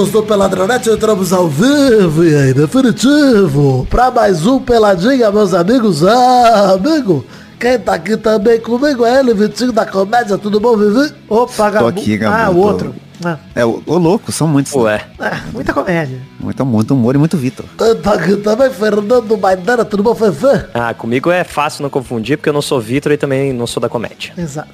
amigos do Peladronete, entramos ao vivo e aí, definitivo, pra mais um Peladinha, meus amigos. Ah, amigo, quem tá aqui também comigo é ele, Vitinho da Comédia, tudo bom, Vivi? Opa, Tô aqui, Gabu. Ah, outro. Ah, É, o, o louco, são muitos. Ué. ah, muita comédia. Muito, muito humor e muito Vitor. Tá também, Fernando Maidana, tudo bom, Fefe? Ah, comigo é fácil não confundir, porque eu não sou Vitor e também não sou da comédia. Exato.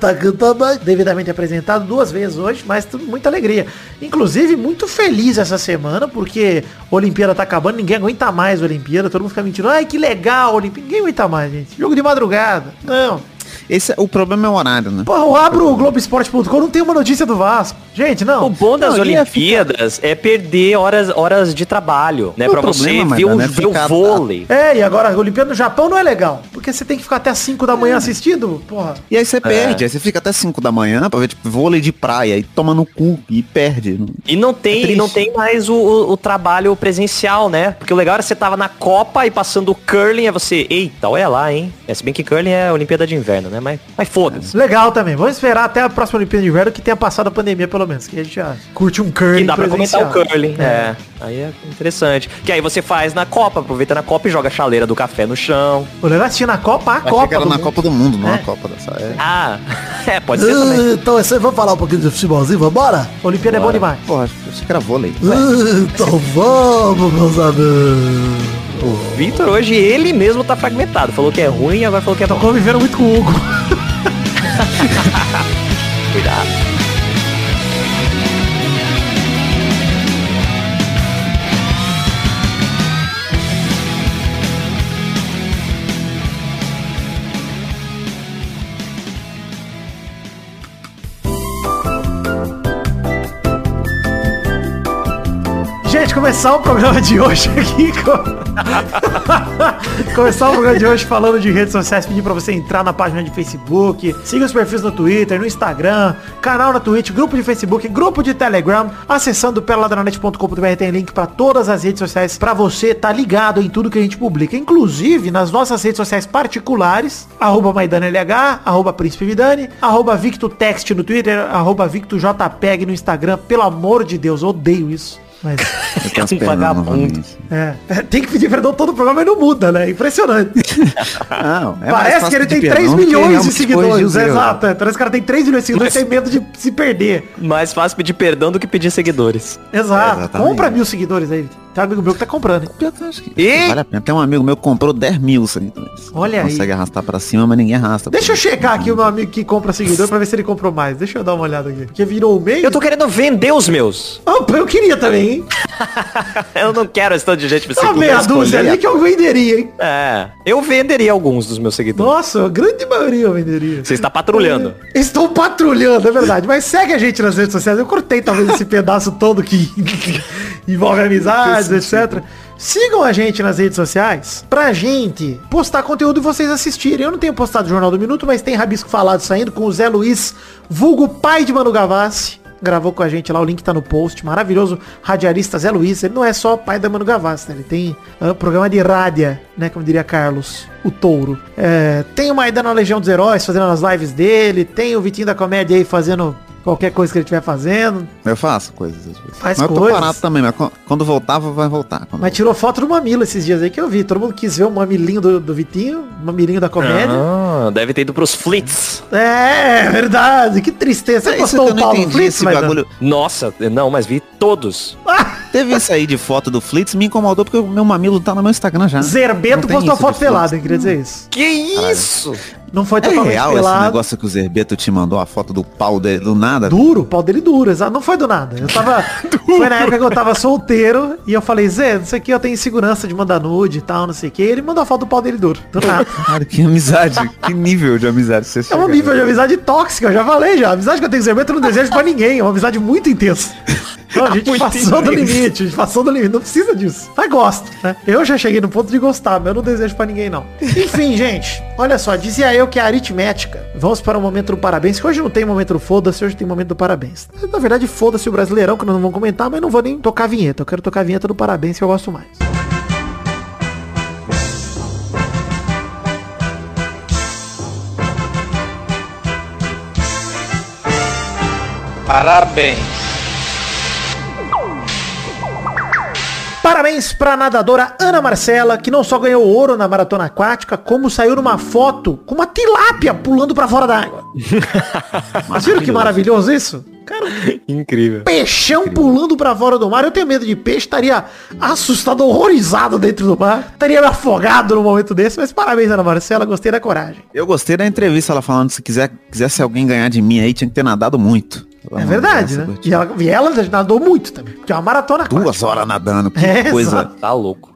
Tá também. Devidamente apresentado duas vezes hoje, mas tudo muita alegria. Inclusive, muito feliz essa semana, porque a Olimpíada tá acabando, ninguém aguenta mais a Olimpíada, todo mundo fica mentindo. Ai, que legal, a Olimpíada. Ninguém aguenta mais, gente. Jogo de madrugada. Não. Esse, é- o problema é o horário, né? Porra, eu abro o Globoesporte.com, não tem uma notícia do Vasco. Gente, O não. bom das Não, Olimpíadas é perder horas, horas de trabalho, né? O Pra você problema, ver o, Maidana, é ver o ficar- vôlei. É, e agora a Olimpíada no Japão não é legal. Porque você tem que ficar até as 5 da manhã assistindo, porra. E aí você perde, aí você fica até 5 da manhã pra ver tipo, vôlei de praia e toma no cu e perde. E não É tem, triste. não tem mais o, o- o trabalho presencial, né? Porque o legal era você tava na Copa e passando o curling, é você, eita, olha lá, hein? É, se bem que curling é a Olimpíada de Inverno, né? Mas, mas foda-se. Legal também. Vamos esperar até a próxima Olimpíada de Inverno que tenha passado a pandemia, pelo menos. Que a gente já curte um curling Que dá pra comentar o curling. É. Aí é interessante. Que aí você faz na Copa, aproveita na Copa e joga a chaleira do café no chão. O legal é assistir na Copa, a Achei Copa. que era na mundo. Copa do Mundo, não É. a Copa dessa. É. Ah, é, pode ser também. Ah, Então é isso aí, vamos falar um pouquinho de futebolzinho, vambora? Olimpíada é bom demais. Porra, achei que era vôlei. Ah, Então vamos, meus amigos. O Vitor hoje, ele mesmo tá fragmentado. Falou que é ruim agora falou que é bom. convivendo muito com o Hugo. Cuidado. Gente, começar o programa de hoje aqui com... Começar o programa de hoje falando de redes sociais, pedir pra você entrar na página de Facebook, siga os perfis no Twitter, no Instagram, canal na Twitch, grupo de Facebook, grupo de Telegram, acessando peladranet.com.br tem link pra todas as redes sociais pra você tá ligado em tudo que a gente publica, inclusive nas nossas redes sociais particulares, arroba MaidaneLH, arroba Príncipe Vidani, arroba VictoText no Twitter, arroba VictoJPEG no Instagram, pelo amor de Deus, eu odeio isso. Mas... Tô um vagabundo. É, tem que pedir perdão todo o programa e não muda, né? Impressionante. Não, é Parece que ele tem pedir 3 perdão do que milhões de seguidores. erro. Exato. É. Parece que o cara tem 3 milhões de seguidores e tem medo de se perder. Mais fácil pedir perdão do que pedir seguidores. Exato. Compra mil seguidores aí. Tem um amigo meu que tá comprando, hein? Pior que eu acho que E? Vale a pena. Tem um amigo meu que comprou 10 mil seguidores. Olha aí. Consegue arrastar pra cima, mas ninguém arrasta. Deixa eu checar aqui o meu amigo que compra seguidor pra ver se ele comprou mais. Deixa eu dar uma olhada aqui. Porque virou o meio. Eu tô querendo vender os meus. Opa, eu queria também, hein? Eu não quero esse tanto de gente me seguindo. meia dúzia ali que eu venderia, hein? É, eu venderia alguns dos meus seguidores. Nossa, a grande maioria eu venderia. Você está patrulhando. Estou patrulhando, é verdade. Mas segue a gente nas redes sociais. Eu cortei talvez esse pedaço todo que envolve amizades, etc. Sigam a gente nas redes sociais pra gente postar conteúdo e vocês assistirem. Eu não tenho postado Jornal do Minuto, mas tem Rabisco Falado saindo com o Zé Luiz, vulgo pai de Manu Gavassi. Gravou com a gente lá, o link tá no post. Maravilhoso radialista Zé Luiz. Ele não é só pai da Manu Gavassi, né? Ele tem ah, programa de rádia, né? Como diria Carlos, o touro. É, tem o Maidana Legião dos Heróis fazendo as lives dele. Tem o Vitinho da Comédia aí fazendo qualquer coisa que ele estiver fazendo. Eu faço coisas às vezes. Faz mas eu tô coisas. parado também, mas qu- quando voltava, vai voltar. Mas tirou foto do mamilo esses dias aí que eu vi. Todo mundo quis ver o mamilinho do, do Vitinho, o mamilinho da comédia. Ah, deve ter ido pros flits. É, verdade. Que tristeza. Você É isso postou o entendi, Fritz, esse bagulho. Nossa, não, mas vi todos. Teve isso aí de foto do Flitz, me incomodou porque o meu mamilo tá no meu Instagram já. Zerbeto postou foto pelada? Queria dizer isso. Que isso? Não foi É totalmente real esse pelado. negócio que o Zerbeto te mandou a foto do pau dele do nada? Duro, o pau dele duro, exato. Não foi do nada. Eu tava. foi na época que eu tava solteiro e eu falei, Zé, isso aqui eu tenho insegurança de mandar nude e tal, não sei o que. Ele mandou a foto do pau dele duro. Do nada. Cara, que amizade, que nível de amizade você É um nível de amizade tóxica, eu já falei já. A amizade que eu tenho com o Zerbeto eu não desejo pra ninguém. É uma amizade muito intensa. Não, a gente Muito passou do limite, a gente passou do limite. Não precisa disso. Mas gosto, né? Eu já cheguei no ponto de gostar, mas eu não desejo pra ninguém, não. Enfim, gente, olha só, dizia eu que a aritmética. Vamos para o momento do parabéns, que hoje não tem momento do foda-se, hoje tem momento do parabéns. Na verdade, foda-se o brasileirão, que nós não vamos comentar, mas não vou nem tocar a vinheta. Eu quero tocar a vinheta do parabéns, que eu gosto mais. Parabéns. Parabéns pra nadadora Ana Marcela, que não só ganhou ouro na maratona aquática, como saiu numa foto com uma tilápia pulando pra fora da água. Vocês viram que maravilhoso isso? Cara, Incrível. peixão pulando pra fora do mar. Eu tenho medo de peixe, estaria assustado, horrorizado dentro do mar. Estaria afogado no momento desse, mas parabéns, Ana Marcela, gostei da coragem. Eu gostei da entrevista, ela falando se quiser, quisesse alguém ganhar de mim aí, tinha que ter nadado muito. Ela É não verdade, né? E ela, e ela nadou muito também, porque é uma maratona Duas aquática. horas nadando, que É, coisa. exato. Tá louco.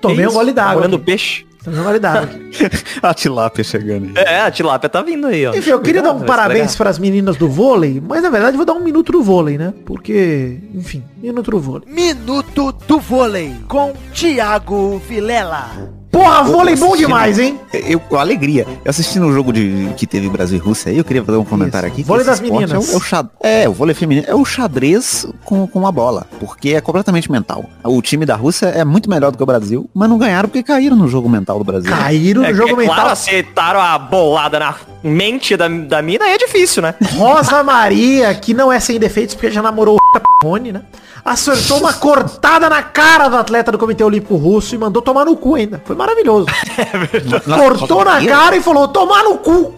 Tomei um gole d'água. Olhando peixe. Tomei um gole d'água. aqui. a tilápia chegando aí. É, a tilápia tá vindo aí, ó. Enfim, eu queria dar um parabéns para as meninas do vôlei, mas na verdade eu vou dar um minuto do vôlei, né? Porque, enfim, minuto do vôlei. Minuto do Vôlei com Thiago Vilela. Porra, vôlei bom demais, hein? Eu, com alegria. Eu assisti no jogo de, que teve Brasil e Rússia aí, eu queria fazer um comentário Isso. aqui. Vôlei das esporte meninas. É, o, é, o xad... é, o vôlei feminino é o xadrez com, com a bola, porque é completamente mental. O time da Rússia é muito melhor do que o Brasil, mas não ganharam porque caíram no jogo mental do Brasil. Caíram no É, jogo é mental. Claro, acertaram a bolada na mente da, da mina é difícil, né? Rosa Maria, que não é sem defeitos porque já namorou o Rony, né? Acertou uma cortada na cara do atleta do Comitê Olímpico Russo e mandou tomar no cu ainda. Foi maravilhoso. Cortou na cara e falou, tomar no cu.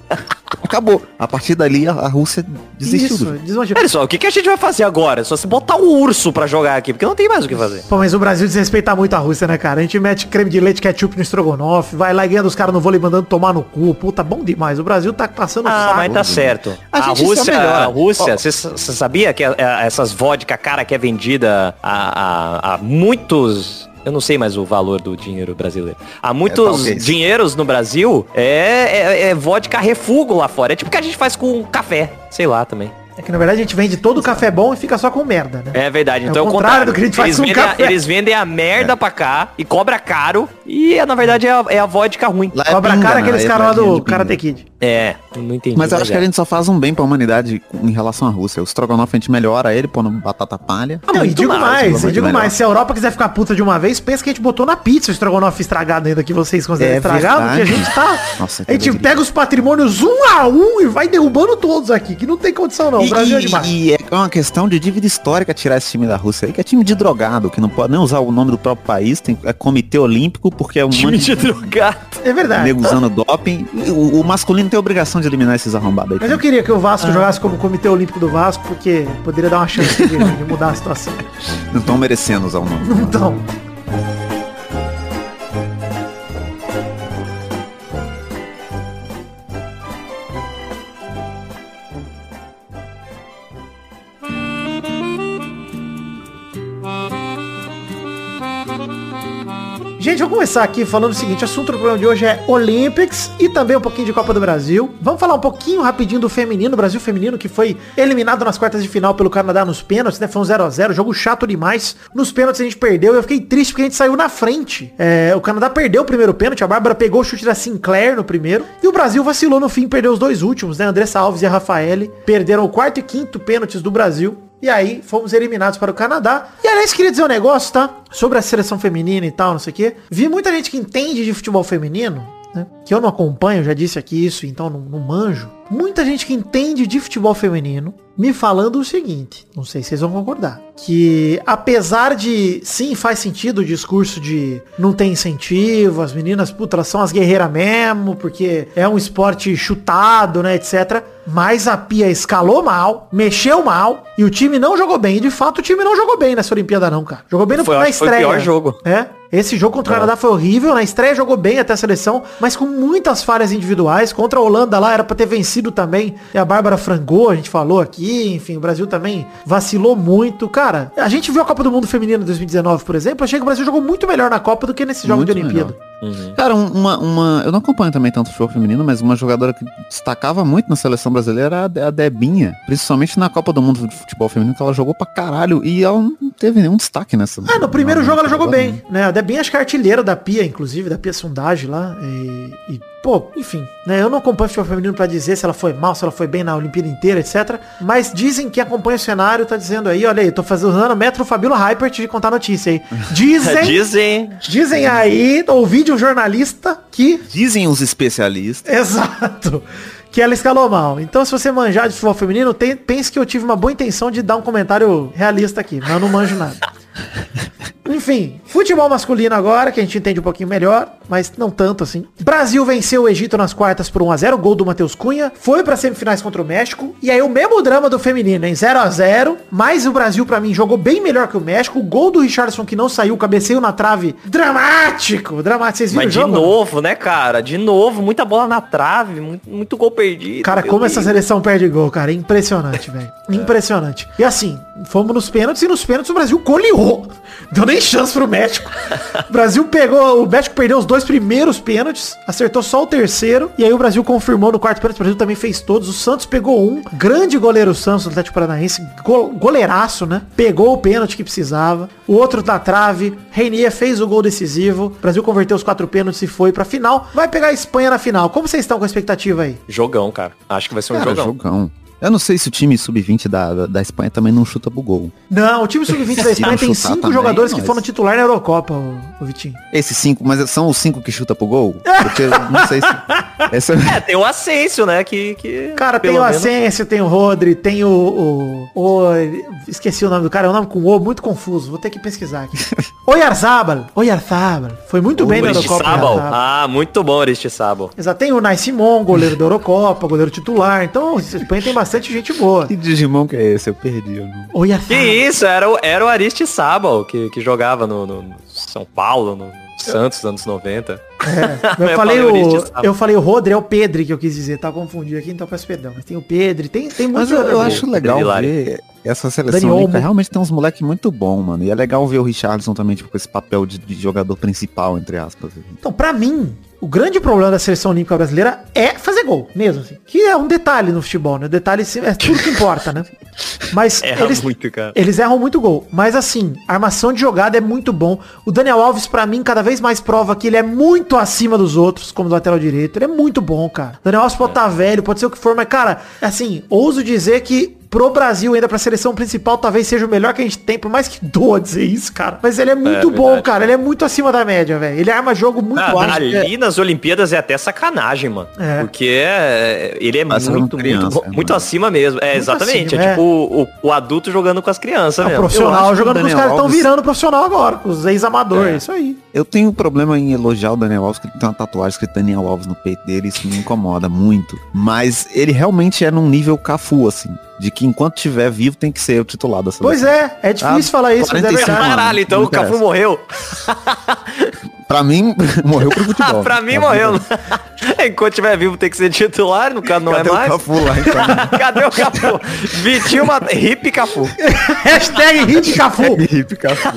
Acabou. A partir dali a, a Rússia desistiu. Isso, desmanchou. Só, o que, que a gente vai fazer agora? Só se botar um urso pra jogar aqui, porque não tem mais o que fazer. Pô, mas o Brasil desrespeita muito a Rússia, né, cara? A gente mete creme de leite, ketchup no estrogonofe, vai lá e ganha dos caras no vôlei mandando tomar no cu. Puta, bom demais. O Brasil tá passando Ah, saco. mas tá certo. A A, Rússia, a Rússia, você sabia que é, é, essas vodka cara que é vendida a, a, a muitos... Eu não sei mais o valor do dinheiro brasileiro. Há muitos talvez. dinheiros no Brasil é, é, é vodka refugo lá fora. É tipo o que a gente faz com café. Sei lá também. É que na verdade a gente vende todo o café bom e fica só com merda, né? É verdade. É Então o é o contrário contrário. do que a gente faz eles com vendem, a, café. eles vendem a merda pra cá e cobra caro. E na verdade é a, é a vodka ruim. Lá é Cobra pinga, cara né? aqueles é caras lá do. Karate Kid. É, não entendi. Mas eu acho que é. a gente só faz um bem pra humanidade em relação à Rússia. O estrogonofe a gente melhora ele, pondo batata palha. Não, e muito digo mais, mais, muito e digo melhor. mais, se a Europa quiser ficar puta de uma vez, pensa que a gente botou na pizza o estrogonofe estragado ainda que vocês consideram É estragado, porque a gente tá. Nossa, a gente que pega os patrimônios um a um e vai derrubando todos aqui, que não tem condição não. E, Brasil é e- demais. e é uma questão de dívida histórica tirar esse time da Rússia aí, que é time de drogado, que não pode nem usar o nome do próprio país, tem é comitê olímpico, porque é um Time monte de drogado. É verdade. nego usando doping. O, o masculino tem a obrigação de eliminar esses arrombados aí. Mas eu queria que o Vasco jogasse como Comitê Olímpico do Vasco, porque poderia dar uma chance de, de mudar a situação. Não estão merecendo usar o nome. Então, Gente, vamos começar aqui falando o seguinte, o assunto do programa de hoje é Olympics e também um pouquinho de Copa do Brasil. Vamos falar um pouquinho rapidinho do feminino, Brasil feminino, que foi eliminado nas quartas de final pelo Canadá nos pênaltis, né? Foi um 0x0, jogo chato demais. Nos pênaltis a gente perdeu e eu fiquei triste porque a gente saiu na frente. É, o Canadá perdeu o primeiro pênalti, a Bárbara pegou o chute da Sinclair no primeiro e o Brasil vacilou no fim, perdeu os dois últimos, né? Andressa Alves e a Rafaele perderam o quarto e quinto pênaltis do Brasil. E aí, fomos eliminados para o Canadá. E aliás, queria dizer um negócio, tá? Sobre a seleção feminina e tal, não sei o quê. Vi muita gente que entende de futebol feminino, né? Que eu não acompanho, já disse aqui isso, então não, não manjo. Muita gente que entende de futebol feminino me falando o seguinte, não sei se vocês vão concordar, que apesar de, sim, faz sentido o discurso de não tem incentivo, as meninas, puta, elas são as guerreiras mesmo, porque é um esporte chutado, né, etc. Mas a Pia escalou mal, mexeu mal, e o time não jogou bem. E de fato o time não jogou bem nessa Olimpíada não, cara. Jogou bem no, Foi, na que foi o estreia. pior jogo. É. Esse jogo contra o Canadá foi horrível. Na estreia jogou bem até a seleção, mas com muitas falhas individuais. Contra a Holanda lá era pra ter vencido também. E a Bárbara frangou, a gente falou aqui. Enfim, o Brasil também vacilou muito. Cara, a gente viu a Copa do Mundo Feminina em 2019, por exemplo. Achei que o Brasil jogou muito melhor na Copa do que nesses jogos de Muito Olimpíada. Cara, um- uma, uma. Eu não acompanho também tanto o futebol feminino, mas uma jogadora que destacava muito na seleção brasileira era a De- Debinha. Principalmente na Copa do Mundo de Futebol Feminino, que ela jogou pra caralho. E ela não teve nenhum destaque nessa. Ah, no primeiro jogo ela jogou bem, né? A Debinha acho que é artilheira da Pia, inclusive, da Pia Sondagem lá. E, e, pô, enfim, né? Eu não acompanho o futebol feminino pra dizer se ela foi mal, se ela foi bem na Olimpíada inteira, etc. Mas dizem que acompanha o cenário, tá dizendo aí, olha aí, tô fazendo usando o Metro Fabíola Hypert de contar notícia aí. Dizem, Dizem. dizem aí, ouvi de um jornalista que Dizem os especialistas. Exato. Que ela escalou mal. Então, se você manjar de futebol feminino, tem- pense que eu tive uma boa intenção de dar um comentário realista aqui, mas eu não manjo nada. Enfim, futebol masculino agora, que a gente entende um pouquinho melhor, mas não tanto assim. Brasil venceu o Egito nas quartas por 1x0, gol do Matheus Cunha. Foi pra semifinais contra o México. E aí o mesmo drama do feminino, em 0x0. Mas o Brasil, pra mim, jogou bem melhor que o México. O gol do Richardson que não saiu, cabeceio na trave. Dramático! Dramático. Vocês viram Mas o de jogo? novo, né, cara? De novo, muita bola na trave, muito, muito gol perdido. Cara, como essa seleção perde gol, cara. É impressionante, velho. Impressionante. E assim, fomos nos pênaltis e nos pênaltis o Brasil goleou. Deu nem chance pro México. O Brasil pegou, o México perdeu os dois primeiros pênaltis, acertou só o terceiro, e aí o Brasil confirmou no quarto pênalti, o Brasil também fez todos. O Santos pegou um, grande goleiro Santos do Atlético Paranaense, go- goleiraço, né? Pegou o pênalti que precisava. O outro da trave, Reinier fez o gol decisivo. O Brasil converteu os quatro pênaltis e foi pra final. Vai pegar a Espanha na final. Como vocês estão com a expectativa aí? Jogão, cara. Acho que vai ser um Cara, jogão. jogão. Eu não sei se o time sub-20 da, da, Espanha também não chuta pro gol. Não, o time sub-20 da Espanha tem cinco também, jogadores que foram titular na Eurocopa, o, o Vitinho. Esses cinco, mas são os cinco que chuta pro gol? Porque eu não sei se... Essa... É, tem o Asensio, né? Que, que Cara, tem o menos- Asensio, tem o Rodri, tem o, o, o- Esqueci o nome do cara, é um nome com O, muito confuso. Vou ter que pesquisar aqui. Oyarzabal. Oyarzabal. Foi muito bem na Eurocopa. Ah, muito bom, Aristizábal. Exato. Tem o Nai Simon, goleiro da Eurocopa, goleiro titular. Então, a Espanha tem bastante gente boa. Que Digimon que é esse? Eu perdi. Eu não... Que isso, era o, era o Aristizábal que, que jogava no, no- no São Paulo, no Santos, anos 90. Eu, Eu falei falei o, eu falei o Rodri, é o Pedri que eu quis dizer, tá confundido aqui, então peço perdão. Mas tem o Pedri, tem, tem Mas muito eu, eu jogador. acho legal ver essa seleção Olmo. olímpica. Realmente tem uns moleques muito bom, mano. E é legal ver o Richardson também, tipo, com esse papel de, de jogador principal, entre aspas. Então, pra mim, o grande problema da seleção olímpica brasileira é fazer gol, mesmo assim. Que é um detalhe no futebol, né? O detalhe é tudo que importa, né? Mas Erra eles, muito, cara. eles erram muito gol. Mas assim, a armação de jogada é muito bom. O Daniel Alves, pra mim, cada vez mais prova que ele é muito acima dos outros, como do lateral direito. Ele é muito bom, cara. Daniel Alves pode estar velho, pode ser o que for, mas, cara, assim, ouso dizer que pro Brasil, ainda pra seleção principal, talvez seja o melhor que a gente tem, por mais que doa dizer isso, cara. Mas ele é muito bom, verdade. cara. Ele é muito acima da média, velho. Ele arma jogo muito Ah, alto. ali nas Olimpíadas é até sacanagem, mano. É. Porque é- ele é muito, criança, muito, é, muito mano. acima mesmo. É, Muito exatamente. acima, é é. tipo o, o- o adulto jogando com as crianças É o mesmo. profissional jogando com os caras estão virando profissional agora, com os ex-amadores, É. isso aí. Eu tenho um problema em elogiar o Daniel Alves, que ele tem uma tatuagem escrita Daniel Alves no peito dele, isso me incomoda muito. Mas ele realmente é num nível cafu, assim. De que enquanto tiver vivo tem que ser o titular da seleção. Pois é, é difícil Ah, falar isso, mas é 45 verdade. Caralho, então o Cafu morreu. Pra mim, morreu pro futebol. Ah, pra mim Pra morreu. Enquanto tiver vivo tem que ser titular, no caso não Cadê é o mais. Cafu lá, então? Cadê o Cafu? Vitinho mata... Hip Cafu. Hashtag hit Cafu. Hip Cafu.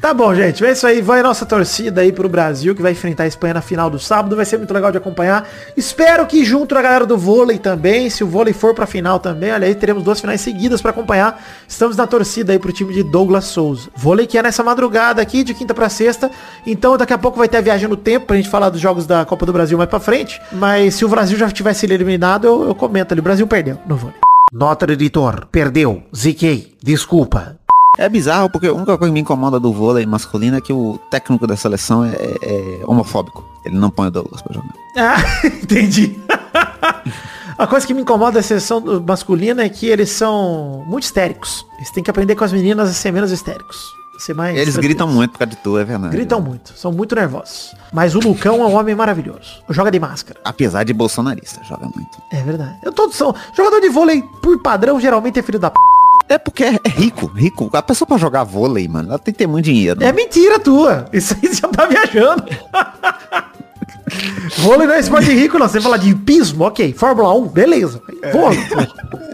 Tá bom, gente. É isso aí. Vai a nossa torcida aí pro Brasil, que vai enfrentar a Espanha na final do sábado. Vai ser muito legal de acompanhar. Espero que junto da galera do vôlei também, se o vôlei for pra final também, olha aí, teremos duas finais seguidas pra acompanhar. Estamos na torcida aí pro time de Douglas Souza. Vôlei que é nessa madrugada aqui, de quinta pra sexta. Então daqui a pouco vai ter a viagem no tempo pra gente falar dos jogos da Copa do Brasil mais pra frente. Mas se o Brasil já tivesse sido eliminado, eu, eu comento ali. O Brasil perdeu no vôlei. Nota do editor. Perdeu. Ziquei. Desculpa. É bizarro, porque a única coisa que me incomoda do vôlei masculino é que o técnico da seleção é, é homofóbico. Ele não põe o Douglas pra jogar. Ah, entendi. A coisa que me incomoda da seleção masculina é que eles são muito histéricos. Eles têm que aprender com as meninas a ser menos histéricos. Ser mais Eles tranquilos. gritam muito por causa de tu, é verdade. Gritam muito, são muito nervosos. Mas o Lucão é um homem maravilhoso. Joga de máscara. Apesar de bolsonarista, joga muito. É verdade. Eu todos são. Jogador de vôlei, por padrão, geralmente é filho da p. É porque é é rico, rico. A pessoa pra jogar vôlei, mano, ela tem que ter muito dinheiro. É mentira tua. Isso aí você já tá viajando. vôlei não é esporte rico, não. Você fala de hipismo, ok. Fórmula 1, beleza. Vôlei.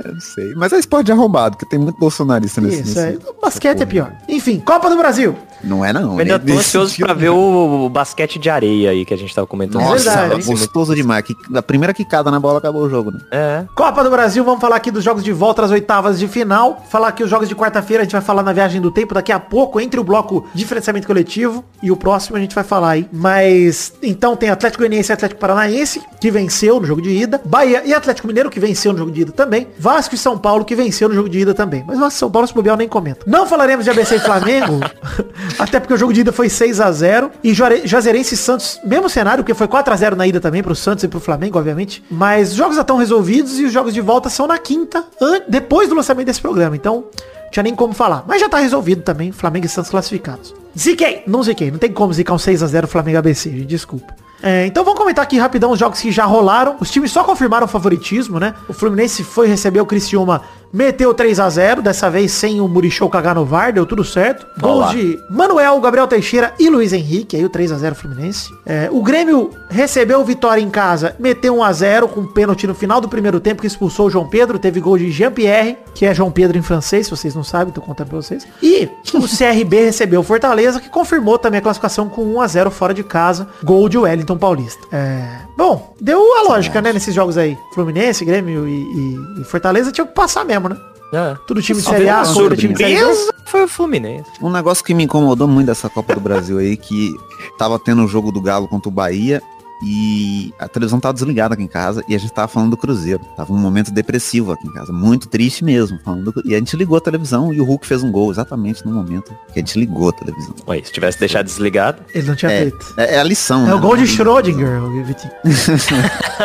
Eu não sei. Mas é esporte de arrombado, que tem muito bolsonarista nesse. Isso nesse- aí. O basquete é pior. Enfim, Copa do Brasil. Não é não. Eu ainda né? tô ansioso pra ver o, o basquete de areia aí que a gente tava comentando. É Nossa, verdade. Muito- gostoso demais. Que, a primeira quicada na bola acabou o jogo, né? É. Copa do Brasil, vamos falar aqui dos jogos de volta às oitavas de final. Falar aqui os jogos de quarta-feira, a gente vai falar na viagem do tempo daqui a pouco, entre o bloco diferenciamento coletivo e o próximo a gente vai falar aí. Mas, então tem Atlético Goianiense e Atlético Paranaense, que venceu no jogo de ida. Bahia e Atlético Mineiro, que venceu no jogo de ida também. Vasco e São Paulo, que venceu no jogo de ida também. Mas e São Paulo, se bobear, nem comenta. Não falaremos de ABC e Flamengo, até porque o jogo de ida foi 6 a 0 E Juazeirense e Santos, mesmo cenário, porque foi 4 a 0 na ida também pro Santos e pro Flamengo, obviamente. Mas os jogos já estão resolvidos e os jogos de volta são na quinta, depois do lançamento desse programa. Então, tinha nem como falar. Mas já tá resolvido também, Flamengo e Santos classificados. Ziquei! Não ziquei, não tem como zicar um 6x0 Flamengo ABC, gente, desculpa. É, então vamos comentar aqui rapidão os jogos que já rolaram. Os times só confirmaram o favoritismo, né? O Fluminense foi receber o Criciúma, meteu 3 a 0 dessa vez sem o Murichou cagar no VAR, deu tudo certo. Gols de Manuel, Gabriel Teixeira e Luiz Henrique, aí o 3 a 0 Fluminense. É, o Grêmio recebeu Vitória em casa, meteu 1 a 0 com um pênalti no final do primeiro tempo que expulsou o João Pedro, teve gol de Jean-Pierre, que é João Pedro em francês, se vocês não sabem, tô contando pra vocês. E o CRB recebeu o Fortaleza, que confirmou também a classificação com 1 a 0 fora de casa, gol de Wellington Paulista. É, bom, deu a lógica, né, nesses jogos aí. Fluminense, Grêmio e, e- e Fortaleza tinha que passar mesmo, né? É. Tudo time de Série A, contra time de Série B. Surpresa foi o Fluminense. Um negócio que me incomodou muito dessa Copa do Brasil aí, que tava tendo o jogo do Galo contra o Bahia e a televisão tava desligada aqui em casa e a gente tava falando do Cruzeiro. Tava um momento depressivo aqui em casa, muito triste mesmo. Falando do- E a gente ligou a televisão e o Hulk fez um gol exatamente no momento que a gente ligou a televisão. Ué, se tivesse deixado desligado. Ele não tinha É, feito. é, é a lição. É né? o gol de Schrödinger, o Vitinho.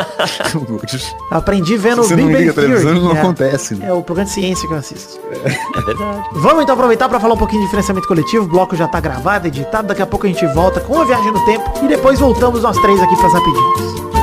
Aprendi vendo Se o você não Big liga a televisão, Theory. não é, acontece. né? é o programa de ciência que eu assisto. É verdade. Vamos então aproveitar para falar um pouquinho de financiamento coletivo. O bloco já tá gravado, editado. Daqui a pouco a gente volta com a viagem no tempo. E depois voltamos nós três aqui para as rapidinhas. Chegamos,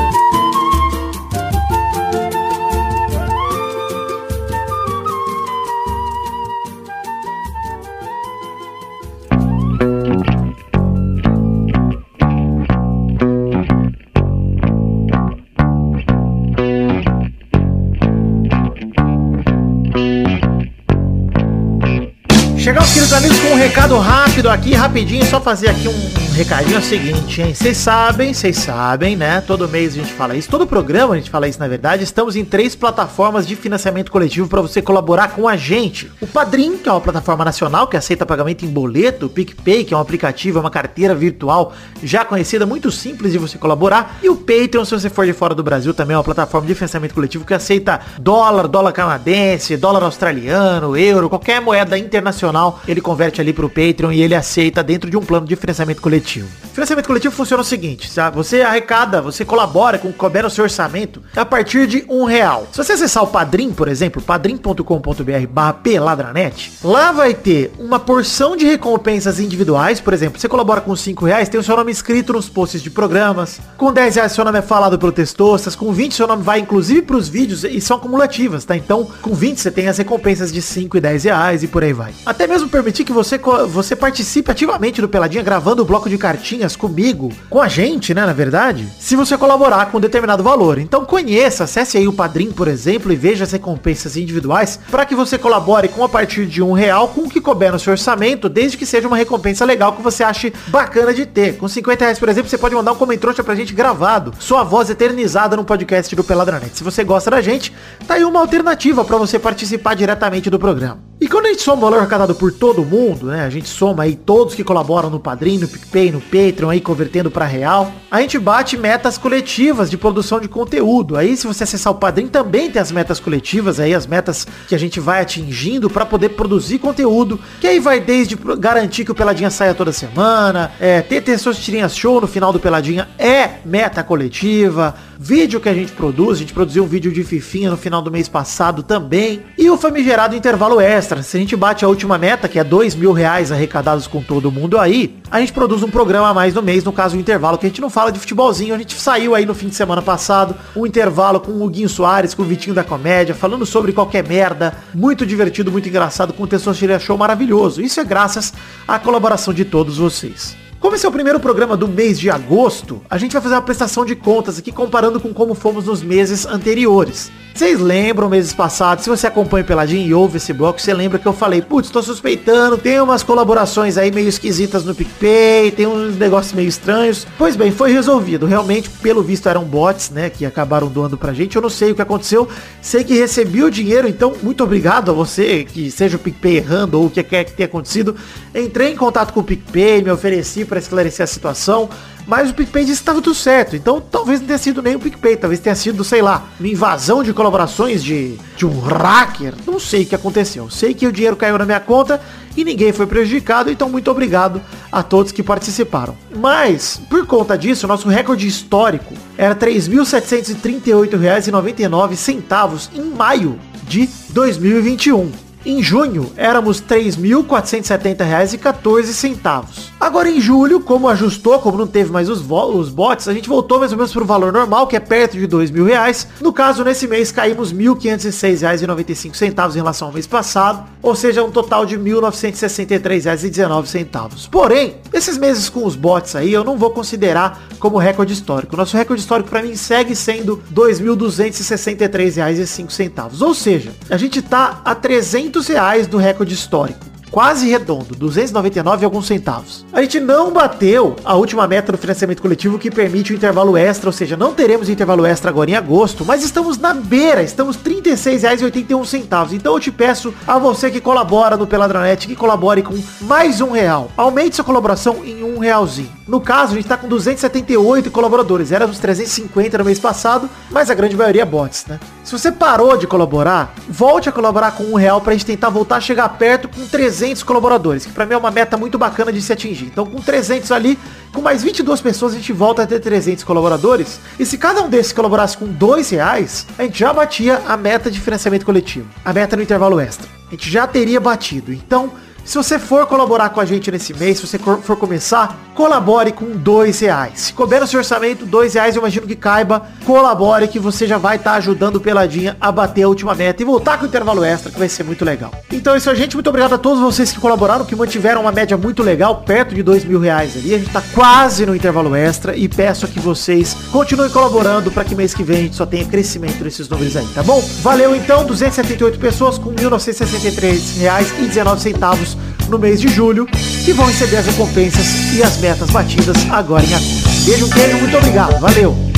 recado rápido aqui, rapidinho, só fazer aqui um, recadinho é o seguinte, hein? Vocês sabem, vocês sabem, né? Todo mês a gente fala isso, todo programa a gente fala isso, na verdade. Estamos em três plataformas de financiamento coletivo para você colaborar com a gente. O Padrim, que é uma plataforma nacional que aceita pagamento em boleto, o PicPay, que é um aplicativo, é uma carteira virtual já conhecida, muito simples de você colaborar. E o Patreon, se você for de fora do Brasil, também é uma plataforma de financiamento coletivo que aceita dólar, dólar canadense, dólar australiano, euro, qualquer moeda internacional, ele converte ali pro Patreon e ele aceita dentro de um plano de financiamento coletivo. Financiamento coletivo funciona o seguinte, tá? Você arrecada, você colabora com o que couber seu orçamento a partir de um real. Se você acessar o Padrim, por exemplo, padrim.com.br barra peladranet, lá vai ter uma porção de recompensas individuais, por exemplo, você colabora com 5 reais, tem o seu nome escrito nos posts de programas, com 10 reais seu nome é falado pelo Testostas, com 20 seu nome vai inclusive pros vídeos e são acumulativas, tá? Então, com 20 você tem as recompensas de 5 e 10 reais e por aí vai. Até mesmo permitir que você, co- você participe ativamente do Peladinha, gravando o bloco de cartinhas comigo, com a gente, né, na verdade, se você colaborar com um determinado valor. Então conheça, acesse aí o Padrim, por exemplo, e veja as recompensas individuais para que você colabore com a partir de um real com o que couber no seu orçamento, desde que seja uma recompensa legal que você ache bacana de ter. Com 50 reais, por exemplo, você pode mandar um comentrouxa pra gente gravado, sua voz eternizada no podcast do Peladranet. Se você gosta da gente, tá aí uma alternativa para você participar diretamente do programa. E quando a gente soma o valor arrecadado por todo mundo, né? A gente soma aí todos que colaboram no Padrim, no PicPay, no Patreon, aí convertendo para real. A gente bate metas coletivas de produção de conteúdo. Aí se você acessar o Padrim também tem as metas coletivas aí, as metas que a gente vai atingindo para poder produzir conteúdo. Que aí vai desde garantir que o Peladinha saia toda semana, é, ter Tessões Tirinhas Show no final do Peladinha é meta coletiva. Vídeo que a gente produz, a gente produziu um vídeo de Fifinha no final do mês passado também. E o famigerado intervalo extra. Se a gente bate a última meta, que é dois mil reais arrecadados com todo mundo aí, a gente produz um programa a mais no mês, no caso o intervalo, que a gente não fala de futebolzinho. A gente saiu aí no fim de semana passado, um intervalo com o Huguinho Soares, com o Vitinho da Comédia, falando sobre qualquer merda. Muito divertido, muito engraçado, com o Tessosteria Show maravilhoso. Isso é graças à colaboração de todos vocês. Como esse é o primeiro programa do mês de agosto, a gente vai fazer uma prestação de contas aqui comparando com como fomos nos meses anteriores. Vocês lembram meses passados, se você acompanha o Peladinho e ouve esse bloco, você lembra que eu falei, putz, tô suspeitando, tem umas colaborações aí meio esquisitas no PicPay, tem uns negócios meio estranhos. Pois bem, foi resolvido. Realmente, pelo visto, eram bots, né, que acabaram doando pra gente. Eu não sei o que aconteceu, sei que recebi o dinheiro, então muito obrigado a você, que seja o PicPay errando ou o que quer que tenha acontecido. Entrei em contato com o PicPay, me ofereci para esclarecer a situação. Mas o PicPay disse que estava tudo certo. Então talvez não tenha sido nem o PicPay. Talvez tenha sido, sei lá, uma invasão de colaborações de, de um hacker. Não sei o que aconteceu. Sei que o dinheiro caiu na minha conta e ninguém foi prejudicado. Então muito obrigado a todos que participaram. Mas, por conta disso, nosso recorde histórico era R$ 3.738,99 em maio de 2021. Em junho, éramos R$ 3.470,14. Agora em julho, como ajustou, como não teve mais os, os bots, a gente voltou mais ou menos para o valor normal, que é perto de R$ mil reais. No caso, nesse mês caímos R$ 1.506,95 em relação ao mês passado, ou seja, um total de R$ 1.963,19. Porém, esses meses com os bots aí, eu não vou considerar como recorde histórico. Nosso recorde histórico para mim segue sendo R$ 2.263,05. Ou seja, a gente tá a 300 reais do recorde histórico quase redondo, 299 e alguns centavos. A gente não bateu a última meta do financiamento coletivo que permite o intervalo extra, ou seja, não teremos intervalo extra agora em agosto, mas estamos na beira, estamos R$ 36,81. Então eu te peço a você que colabora no Peladranet, que colabore com mais um real. Aumente sua colaboração em um realzinho. No caso, a gente tá com 278 colaboradores, éramos 350 no mês passado, mas a grande maioria é bots, né? Se você parou de colaborar, volte a colaborar com um real pra gente tentar voltar a chegar perto com 300 colaboradores, que pra mim é uma meta muito bacana de se atingir. Então com 300 ali, com mais 22 pessoas a gente volta a ter 300 colaboradores. E se cada um desses colaborasse com dois reais, a gente já batia a meta de financiamento coletivo. A meta no intervalo extra. A gente já teria batido. Então, se você for colaborar com a gente nesse mês, se você for começar, colabore com dois reais. Se couber o seu orçamento, dois reais, eu imagino que caiba. Colabore que você já vai estar tá ajudando o Peladinha a bater a última meta e voltar com o intervalo extra, que vai ser muito legal. Então é isso, gente. Muito obrigado a todos vocês que colaboraram, que mantiveram uma média muito legal, perto de dois mil reais ali. A gente tá quase no intervalo extra e peço que vocês continuem colaborando para que mês que vem a gente só tenha crescimento nesses números aí, tá bom? Valeu então, 278 pessoas com R$ centavos no mês de julho, que vão receber as recompensas e as metas batidas agora em agosto. Beijo, queijo, muito obrigado, valeu!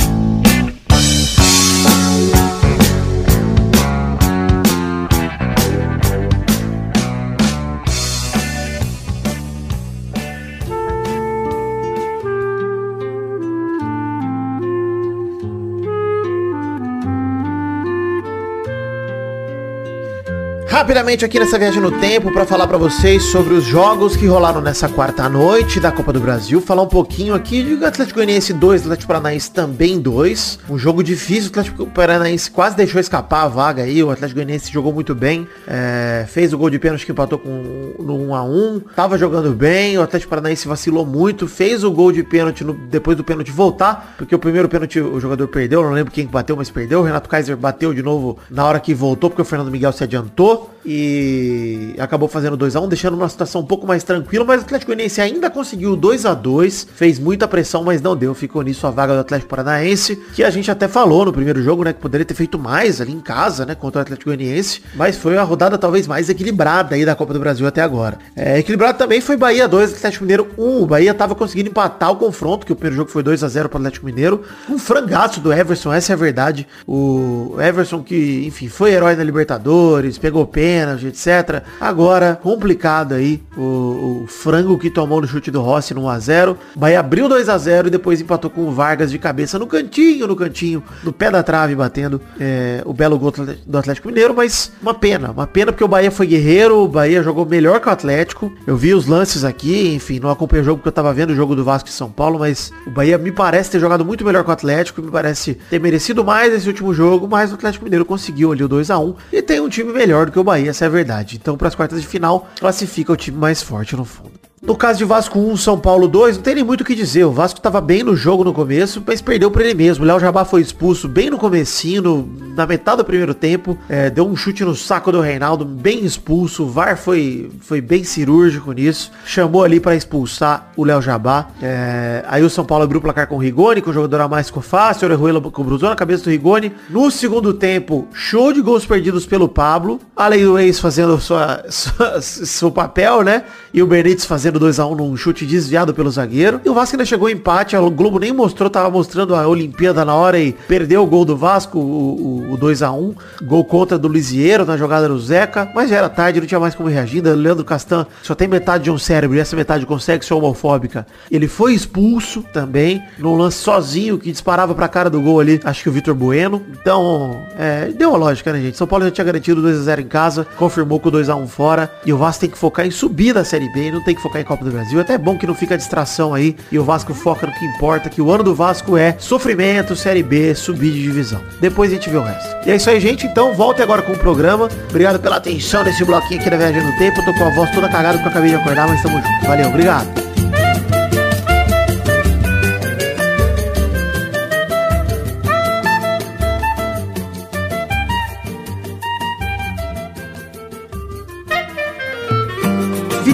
Rapidamente aqui nessa viagem no tempo para falar para vocês sobre os jogos que rolaram nessa quarta noite da Copa do Brasil. Falar um pouquinho aqui de Atlético Goianiense 2, Atlético Paranaense também 2. Um jogo difícil, o Atlético Paranaense quase deixou escapar a vaga aí. O Atlético Goianiense jogou muito bem. É, fez o gol de pênalti que empatou com, no 1 a 1 Tava jogando bem. O Atlético Paranaense vacilou muito. Fez o gol de pênalti no, depois do pênalti voltar. Porque o primeiro pênalti o jogador perdeu. Não lembro quem bateu, mas perdeu. O Renato Kaiser bateu de novo na hora que voltou, porque o Fernando Miguel se adiantou e acabou fazendo 2 a 1 um, deixando uma situação um pouco mais tranquila, mas o Atlético Goianiense ainda conseguiu 2 a 2 fez muita pressão, mas não deu, ficou nisso a vaga do Atlético Paranaense, que a gente até falou no primeiro jogo, né, que poderia ter feito mais ali em casa, né, contra o Atlético Goianiense, mas foi a rodada talvez mais equilibrada aí da Copa do Brasil até agora. É, equilibrado também foi Bahia 2, Atlético Mineiro 1, o Bahia tava conseguindo empatar o confronto, que o primeiro jogo foi 2 a 0 para o Atlético Mineiro, um frangaço do Everson, essa é a verdade, o Everson que, enfim, foi herói na Libertadores, pegou pênalti, etc, Agora, complicado aí, o, o, frango que tomou no chute do Rossi no 1x0. Bahia abriu 2x0 e depois empatou com o Vargas de cabeça no cantinho, no cantinho, no pé da trave, batendo é, o belo gol do Atlético Mineiro, mas uma pena, uma pena porque o Bahia foi guerreiro, o Bahia jogou melhor que o Atlético. Eu vi os lances aqui, enfim, não acompanhei o jogo porque eu tava vendo o jogo do Vasco e São Paulo, mas o Bahia me parece ter jogado muito melhor que o Atlético, me parece ter merecido mais esse último jogo, mas o Atlético Mineiro conseguiu ali o 2x1 e tem um time melhor do que o Bahia, essa é a verdade. Então, para as quartas de final, classifica o time mais forte no fundo. No caso de Vasco 1, São Paulo 2, não tem nem muito o que dizer. O Vasco tava bem no jogo no começo, mas perdeu pra ele mesmo. O Léo Jabá foi expulso bem no comecinho, no, na metade do primeiro tempo. É, deu um chute no saco do Reinaldo, bem expulso. O VAR foi, foi bem cirúrgico nisso. Chamou ali para expulsar o Léo Jabá. É, aí o São Paulo abriu o placar com o Rigoni, que o jogador a mais ficou fácil. O Orejuela cruzou na cabeça do Rigoni. No segundo tempo, show de gols perdidos pelo Pablo. Além do ex fazendo sua, sua, seu papel, né? E o Benítez fazendo fazendo 2x1 num chute desviado pelo zagueiro. E o Vasco ainda chegou em empate, o Globo nem mostrou, tava mostrando a Olimpíada na hora e perdeu o gol do Vasco, o, o, o 2x1. Gol contra do Lisieiro na jogada do Zeca, mas já era tarde, não tinha mais como reagir. O Leandro Castan só tem metade de um cérebro e essa metade consegue ser homofóbica. Ele foi expulso também, num lance sozinho que disparava pra cara do gol ali, acho que o Vitor Bueno. Então, é, deu uma lógica, né, gente? São Paulo já tinha garantido 2x0 em casa, confirmou com o 2x1 fora. E o Vasco tem que focar em subir da Série B, não tem que focar em Copa do Brasil. Até é bom que não fica distração aí e o Vasco foca no que importa, que o ano do Vasco é sofrimento, Série B, subir de divisão. Depois a gente vê o resto. E é isso aí, gente. Então, volte agora com o programa. Obrigado pela atenção nesse bloquinho aqui da Viagem no Tempo. Eu tô com a voz toda cagada porque eu acabei de acordar, mas tamo junto. Valeu, obrigado.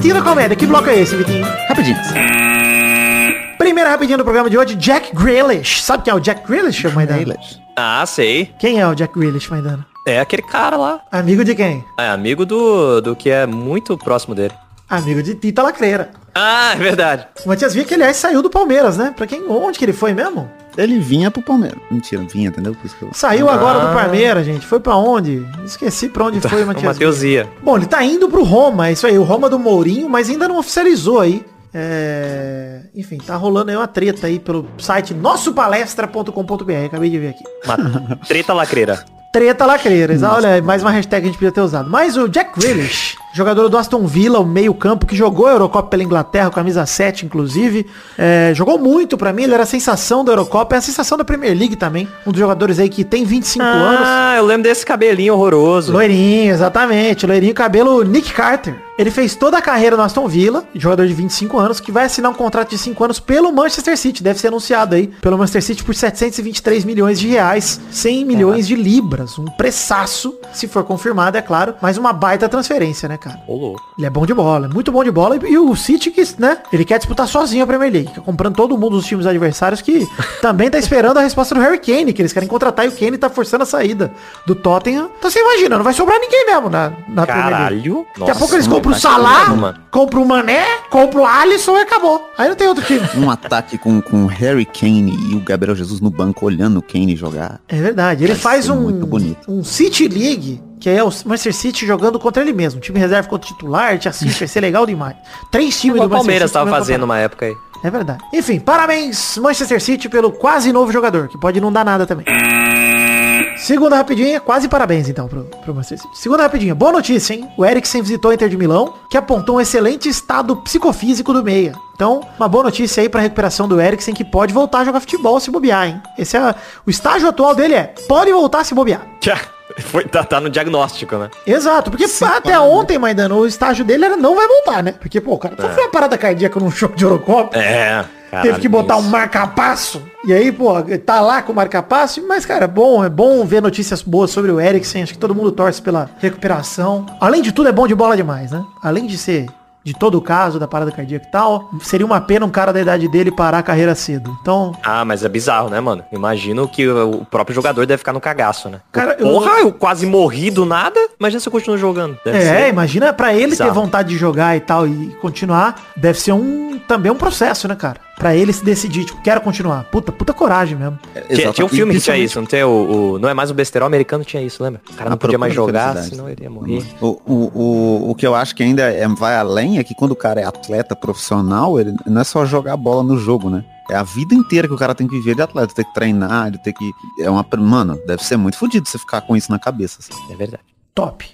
Vitinho da Comédia, que bloco é esse, Vitinho? Rapidinho. Primeira rapidinho do programa de hoje, Jack Grealish. Sabe quem é o Jack Grealish, Maidana? Ah, sei. Quem é o Jack Grealish, Maidana? É aquele cara lá. Amigo de quem? É amigo do, do que é muito próximo dele. Amigo de Tita Lacreira. Ah, é verdade. O Matias Via que, aliás, saiu do Palmeiras, né? Pra quem, onde que ele foi mesmo? Ele vinha pro Palmeiras. Mentira, vinha, entendeu? Por isso que eu... Saiu agora do Palmeiras, gente. Foi pra onde? Esqueci pra onde foi o O Matias Matheus Via. ia. Bom, ele tá indo pro Roma, é isso aí. O Roma do Mourinho, mas ainda não oficializou aí. É... Enfim, tá rolando aí uma treta aí pelo site nossopalestra.com.br. Acabei de ver aqui. Uma treta lacreira. Treta lacreiras. Olha, mais uma hashtag que a gente podia ter usado. Mas o Jack Grealish, jogador do Aston Villa, o meio campo, que jogou a Eurocopa pela Inglaterra, camisa 7, inclusive. é, jogou muito pra mim, ele era a sensação da Eurocopa, é a sensação da Premier League também. Um dos jogadores aí que tem 25 anos. Ah, eu lembro desse cabelinho horroroso. Loirinho, exatamente. Loirinho, cabelo Nick Carter. Ele fez toda a carreira no Aston Villa, jogador de 25 anos, que vai assinar um contrato de 5 anos pelo Manchester City. Deve ser anunciado aí pelo Manchester City por 723 milhões de reais, 100 milhões de libras. Um pressaço, se for confirmado, é claro. Mas uma baita transferência, né, cara? Ele é bom de bola, é muito bom de bola. E, o City, que, né, ele quer disputar sozinho a Premier League, é comprando todo mundo dos times adversários, que também tá esperando a resposta do Harry Kane, que eles querem contratar e o Kane tá forçando a saída do Tottenham. Então você imagina, não vai sobrar ninguém mesmo na, na Premier League. Caralho. Daqui a pouco eles compram o Salah, mano. compram o Mané, compram o Alisson e acabou. Aí não tem outro time. Um ataque com, com Harry Kane e o Gabriel Jesus no banco olhando o Kane jogar. É verdade. Ele faz um, muito bonito. um City League, que é o Manchester City jogando contra ele mesmo. Time reserva contra titular, te assiste, vai ser legal demais. Três times O do Manchester Palmeiras City tava no mesmo fazendo uma época aí. É verdade. Enfim, parabéns Manchester City pelo quase novo jogador, que pode não dar nada também. Segunda rapidinha, quase parabéns então pro, pro City. Segunda rapidinha, boa notícia, hein? O Eriksen visitou a Inter de Milão, que apontou um excelente estado psicofísico do meia. Então, uma boa notícia aí pra recuperação do Eriksen, que pode voltar a jogar futebol se bobear, hein? Esse é o estágio atual dele é, pode voltar a se bobear. Foi, tá, tá no diagnóstico, né? Exato, porque até ontem, Maidano, o estágio dele era não vai voltar, né? Porque, pô, o cara sofreu uma parada cardíaca num jogo de Eurocopa. É. Teve que botar um isso. marca-passo. E aí, pô, tá lá com o marca-passo. Mas, cara, é bom, é bom ver notícias boas sobre o Eriksen. Acho que todo mundo torce pela recuperação. Além de tudo, é bom de bola demais, né? Além de ser de todo o caso da parada cardíaca e tal, seria uma pena um cara da idade dele parar a carreira cedo. Então, Ah, mas é bizarro, né, mano? Imagino que o próprio jogador deve ficar no cagaço, né? Cara, eu- Porra, eu... quase morri do nada. Imagina se eu continuo jogando. Deve é, ser. imagina pra ele ter bizarro. vontade de jogar e tal e continuar, deve ser um também um processo, né, cara? Pra ele se decidir, tipo, quero continuar. Puta, puta coragem mesmo. Tinha, tinha um filme que tinha isso, não tem o, o- Não é mais o besterol americano, tinha isso, lembra? O cara não A podia mais jogar, senão ele ia morrer. O, o, o, o que eu acho que ainda é, vai além é que quando o cara é atleta profissional, ele não é só jogar bola no jogo, né? É a vida inteira que o cara tem que viver de atleta, tem que treinar, ele tem que. É uma. Mano, deve ser muito fodido você ficar com isso na cabeça. assim. É verdade. Top.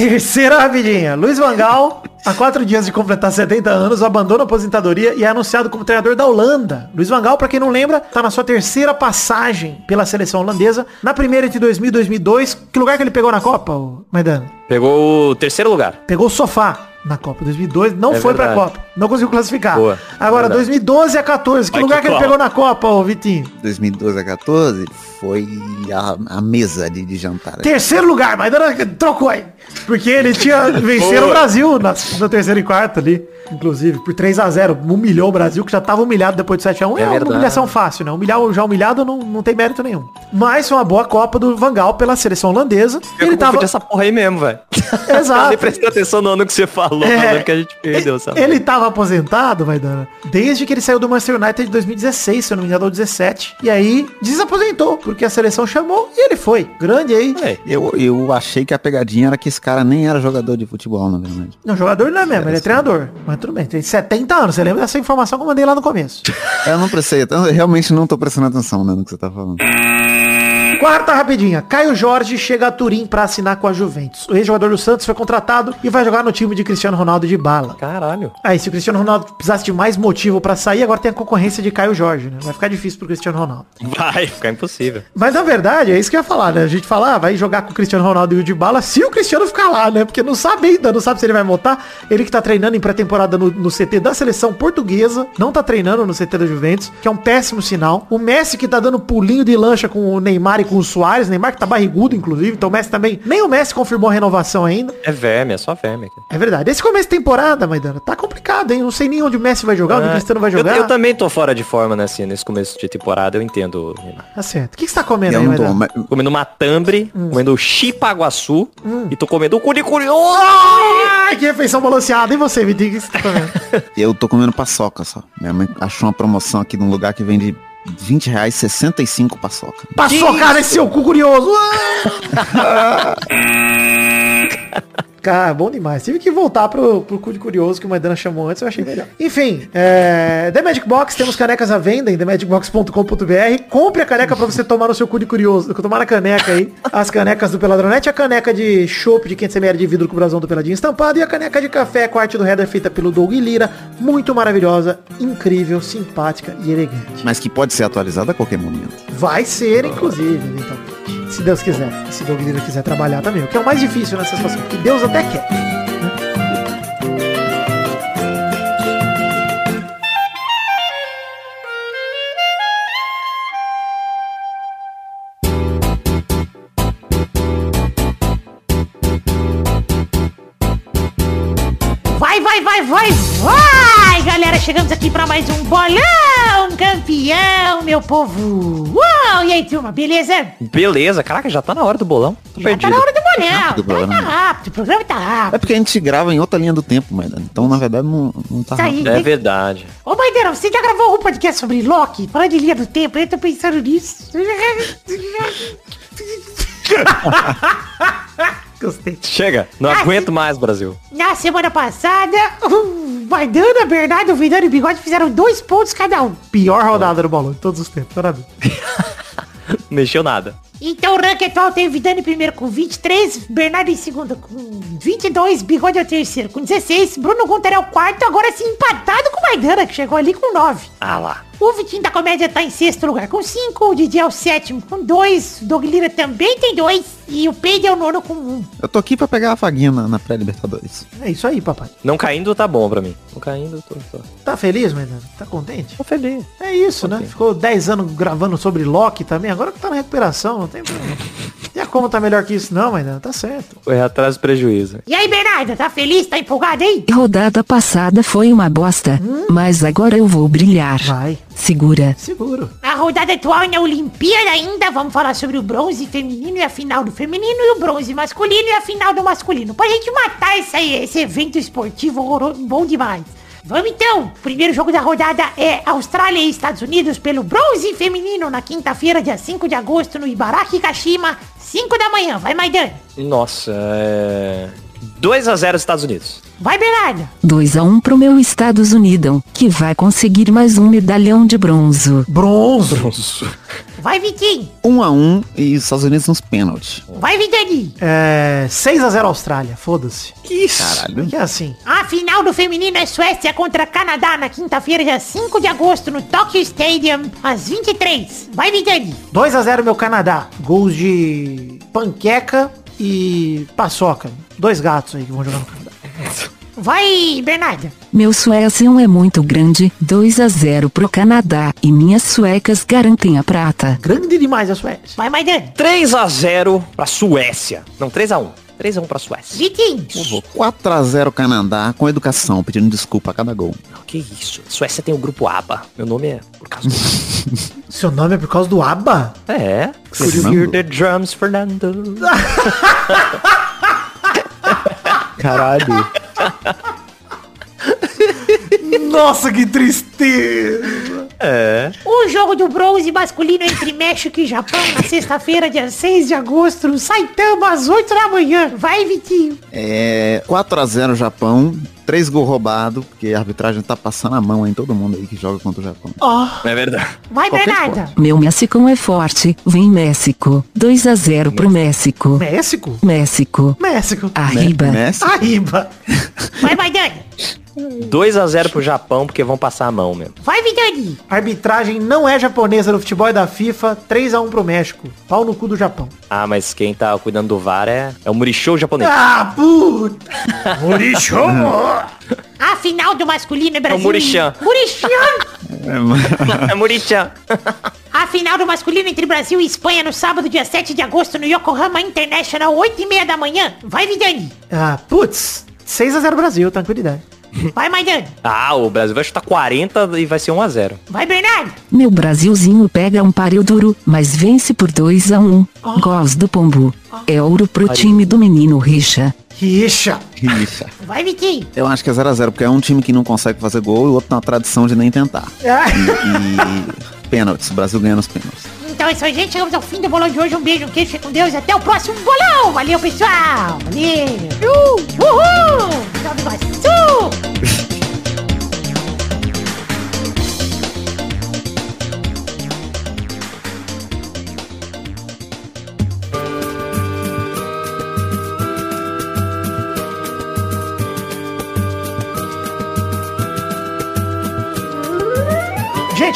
Terceira rapidinha. Luiz Vangal, há quatro dias de completar 70 anos, abandona a aposentadoria e é anunciado como treinador da Holanda. Luiz Vangal, pra quem não lembra, tá na sua terceira passagem pela seleção holandesa. Na primeira entre 2000 e 2002. Que lugar que ele pegou na Copa, Maidano? Pegou o terceiro lugar. Pegou o sofá na Copa 2002, não É foi pra verdade. Copa, não conseguiu classificar. Boa, Agora, verdade. 2012 a 14, que Vai lugar que que ele pegou na Copa, ô Vitinho? 2012 a 14 foi a, a mesa de, de jantar. Terceiro lugar, mas trocou aí. Porque ele tinha vencido o. Brasil na, no terceiro e quarto ali. Inclusive, por 3 a 0 Humilhou o Brasil, que já tava humilhado depois do 7x1. É, É uma verdade. humilhação fácil, né? Humilhar o já humilhado não, não tem mérito nenhum. Mas foi uma boa Copa do Vangal pela seleção holandesa. Eu ele tava. essa porra aí mesmo, velho. Exato. nem prestei atenção no ano que você falou, É. ano que a gente perdeu, sabe? Ele tava aposentado, Maidana, desde que ele saiu do Manchester United de 2016, se eu não me engano, ou 17. E aí, desaposentou, porque a seleção chamou e ele foi. Grande aí. É, Eu, eu achei que a pegadinha era que esse cara nem era jogador de futebol, na verdade. Não, jogador não é mesmo, ele é treinador. Mas tudo bem, tem 70 anos. Você lembra dessa informação que eu mandei lá no começo? Eu não prestei, eu realmente não tô prestando atenção né, no que você tá falando. Quarta rapidinha. Caio Jorge chega a Turim pra assinar com a Juventus. O ex-jogador do Santos foi contratado e vai jogar no time de Cristiano Ronaldo de bala. Caralho. Aí, se o Cristiano Ronaldo precisasse de mais motivo pra sair, agora tem a concorrência de Caio Jorge, né? Vai ficar difícil pro Cristiano Ronaldo. Vai ficar impossível. Mas na verdade, é isso que eu ia falar, né? A gente fala, ah, vai jogar com o Cristiano Ronaldo e o de bala se o Cristiano ficar lá, né? Porque não sabe ainda, não sabe se ele vai voltar. Ele que tá treinando em pré-temporada no, no CT da seleção portuguesa, não tá treinando no CT da Juventus, que é um péssimo sinal. O Messi que tá dando pulinho de lancha com o Neymar e com o Soares, Neymar que tá barrigudo, inclusive, então o Messi também, nem o Messi confirmou a renovação ainda. É verme, é só verme. aqui. É verdade. Esse começo de temporada, Maidana, tá complicado, hein? Não sei nem onde o Messi vai jogar, onde o Ah, Cristiano vai eu- jogar. Eu, também tô fora de forma nesse, nesse começo de temporada, eu entendo. Renan. Tá certo. O que, que você tá comendo Eu aí, tô, mas- Comendo matambre, comendo chipaguaçu e tô comendo o cu de curioso. Ai, que refeição balanceada. E você, me diga o que você tá comendo? Eu tô comendo paçoca só. Minha mãe achou uma promoção aqui num lugar que vende 20 reais, 65 paçoca. Passou, cara, esse seu cu curioso. Cara, bom demais. Tive que voltar pro, pro cu de curioso que o Maidana chamou antes, eu achei melhor. Enfim, é, The Magic Box, temos canecas à venda em themagicbox.com.br. Compre a caneca pra você tomar no seu cu de curioso. Tomar na caneca aí. As canecas do Peladronete, a caneca de chopp de 500ml de vidro com o brasão do Peladinho estampado e a caneca de café com a arte do header feita pelo Doug Lira. Muito maravilhosa, incrível, simpática e elegante. Mas que pode ser atualizada a qualquer momento. Vai ser, inclusive, eventualmente. Se Deus quiser. Se Lira quiser trabalhar também. O que é o mais difícil nessa situação. Que Deus até quer. Vai, vai, vai, vai, vai, galera. Chegamos aqui pra mais um bolão campeão, meu povo. Uau, e aí, turma, beleza? Beleza, caraca, já tá na hora do bolão. Tô Já perdido. tá na hora do bolão. Rápido, Tá, tá bolão. rápido, o programa tá É rápido. porque a gente grava em outra linha do tempo, mas então na verdade não, não tá Isso aí. rápido. É verdade. Ô, Maidana, você já gravou um podcast sobre Loki? Fala de linha do tempo, eu tô pensando nisso. Gostei. Chega, não Ah, aguento mais, Brasil. Na semana passada, o Maidana, Bernardo, Vidano e Bigode fizeram dois pontos cada um. Pior rodada do bolão de todos os tempos. Parabéns. Mexeu nada. Então o ranking atual tem Vidani em primeiro com 23, Bernardo em segundo com 22, Bigode é o terceiro com 16, Bruno Gunter é o quarto, agora sim empatado com o Maidana, que chegou ali com 9. Ah lá. O Vitinho da Comédia tá em sexto lugar com 5, o Didi é o sétimo com 2, o Doug Lira também tem 2 e o Peide é o nono com 1. Um. Eu tô aqui pra pegar a faguinha na, na pré-libertadores. É isso aí, papai. Não caindo tá bom pra mim. Não caindo, tô, tô, Tá feliz, Maidana? Tá contente? tô feliz. É isso, né? Ficou 10 anos gravando sobre Loki também. Agora que tá na recuperação, não tem problema. Como tá melhor que isso não, Maidana? Tá certo. Foi atrás do prejuízo. E aí, Bernardo, tá feliz? Tá empolgado aí? Rodada passada foi uma bosta, mas agora eu vou brilhar. Vai. Segura. Seguro. A rodada atual é na Olimpíada ainda, vamos falar sobre o bronze feminino e a final do feminino e o bronze masculino e a final do masculino. Pra gente matar esse, aí, esse evento esportivo horroroso, bom demais. Vamos então, o primeiro jogo da rodada é Austrália e Estados Unidos pelo bronze feminino na quinta-feira, dia 5 de agosto, no Ibaraki Kashima, 5 da manhã. Vai, Maidana. Nossa, é... 2 a 0 Estados Unidos. Vai, Bernardo. 2 a 1 pro meu Estados Unidos, que vai conseguir mais um medalhão de bronze. Bronze. Vai, Vitinho. 1 a 1 e os Estados Unidos nos pênaltis. Vai, Vidani. É, 6x0 Austrália. Foda-se. Que isso? Caralho. Que é assim. A final do feminino é Suécia contra Canadá na quinta-feira, dia 5 de agosto, no Tokyo Stadium, às 23. Vai, Vidani. 2x0 meu Canadá. Gols de panqueca e paçoca. Dois gatos aí que vão jogar no Canadá. Vai, Bernardo. Meu Suécia é muito grande, 2 a 0 pro Canadá, e minhas suecas garantem a prata. Grande demais a Suécia. Vai, Maidani. 3 a 0 pra Suécia. Não, 3 a 1. 3 a 1 pra Suécia. Vitinho. 4 a 0 Canadá com educação, pedindo desculpa a cada gol. Não, que isso? Suécia tem o grupo ABA. Meu nome é por causa do Seu nome é por causa do ABBA? É. Could hear the drums, Fernando? Caralho. Nossa, que tristeza. É. O jogo do bronze masculino entre México e Japão na sexta-feira, dia 6 de agosto, no Saitama, às 8 da manhã. Vai, Vitinho. É 4 a 0 Japão, três gols roubados, porque a arbitragem tá passando a mão em todo mundo aí que joga contra o Japão. É verdade. Vai, Bernarda. Meu México é forte. Vem México. 2 a 0 pro México. México? México. México. Arriba. Messi? Arriba. Vai, Maidana. 2x0 pro Japão, porque vão passar a mão mesmo. Vai, Vidani. Arbitragem não é japonesa no futebol é da FIFA. 3x1 pro México. Pau no cu do Japão. Ah, mas quem tá cuidando do VAR é, é o Murichou japonês. Ah, puta. Murichou. A final do masculino é Brasil. Murichan. Murichan. é Murichan. A final do masculino entre Brasil e Espanha no sábado, dia 7 de agosto, no Yokohama International, 8 e meia da manhã. Vai, Vidani. ah, putz. 6x0 Brasil, tranquilidade. Vai, Maidana. Ah, o Brasil vai chutar 40 e vai ser 1x0. Vai, Bernardo. Meu Brasilzinho pega um páreo duro, mas vence por 2 a 1 Gols do Pombo. É ouro pro time do menino Richa. Rixa. Isso. Vai, Vitinho. Eu acho que é 0x0, porque é um time que não consegue fazer gol e o outro tem uma tradição de nem tentar. Ah, E pênaltis, o Brasil ganha nos pênaltis. Então é isso aí, gente. Chegamos ao fim do bolão de hoje. Um beijo, um queijo, fique com Deus até o próximo bolão. Valeu, pessoal. Valeu. Uh, uhul. Salve,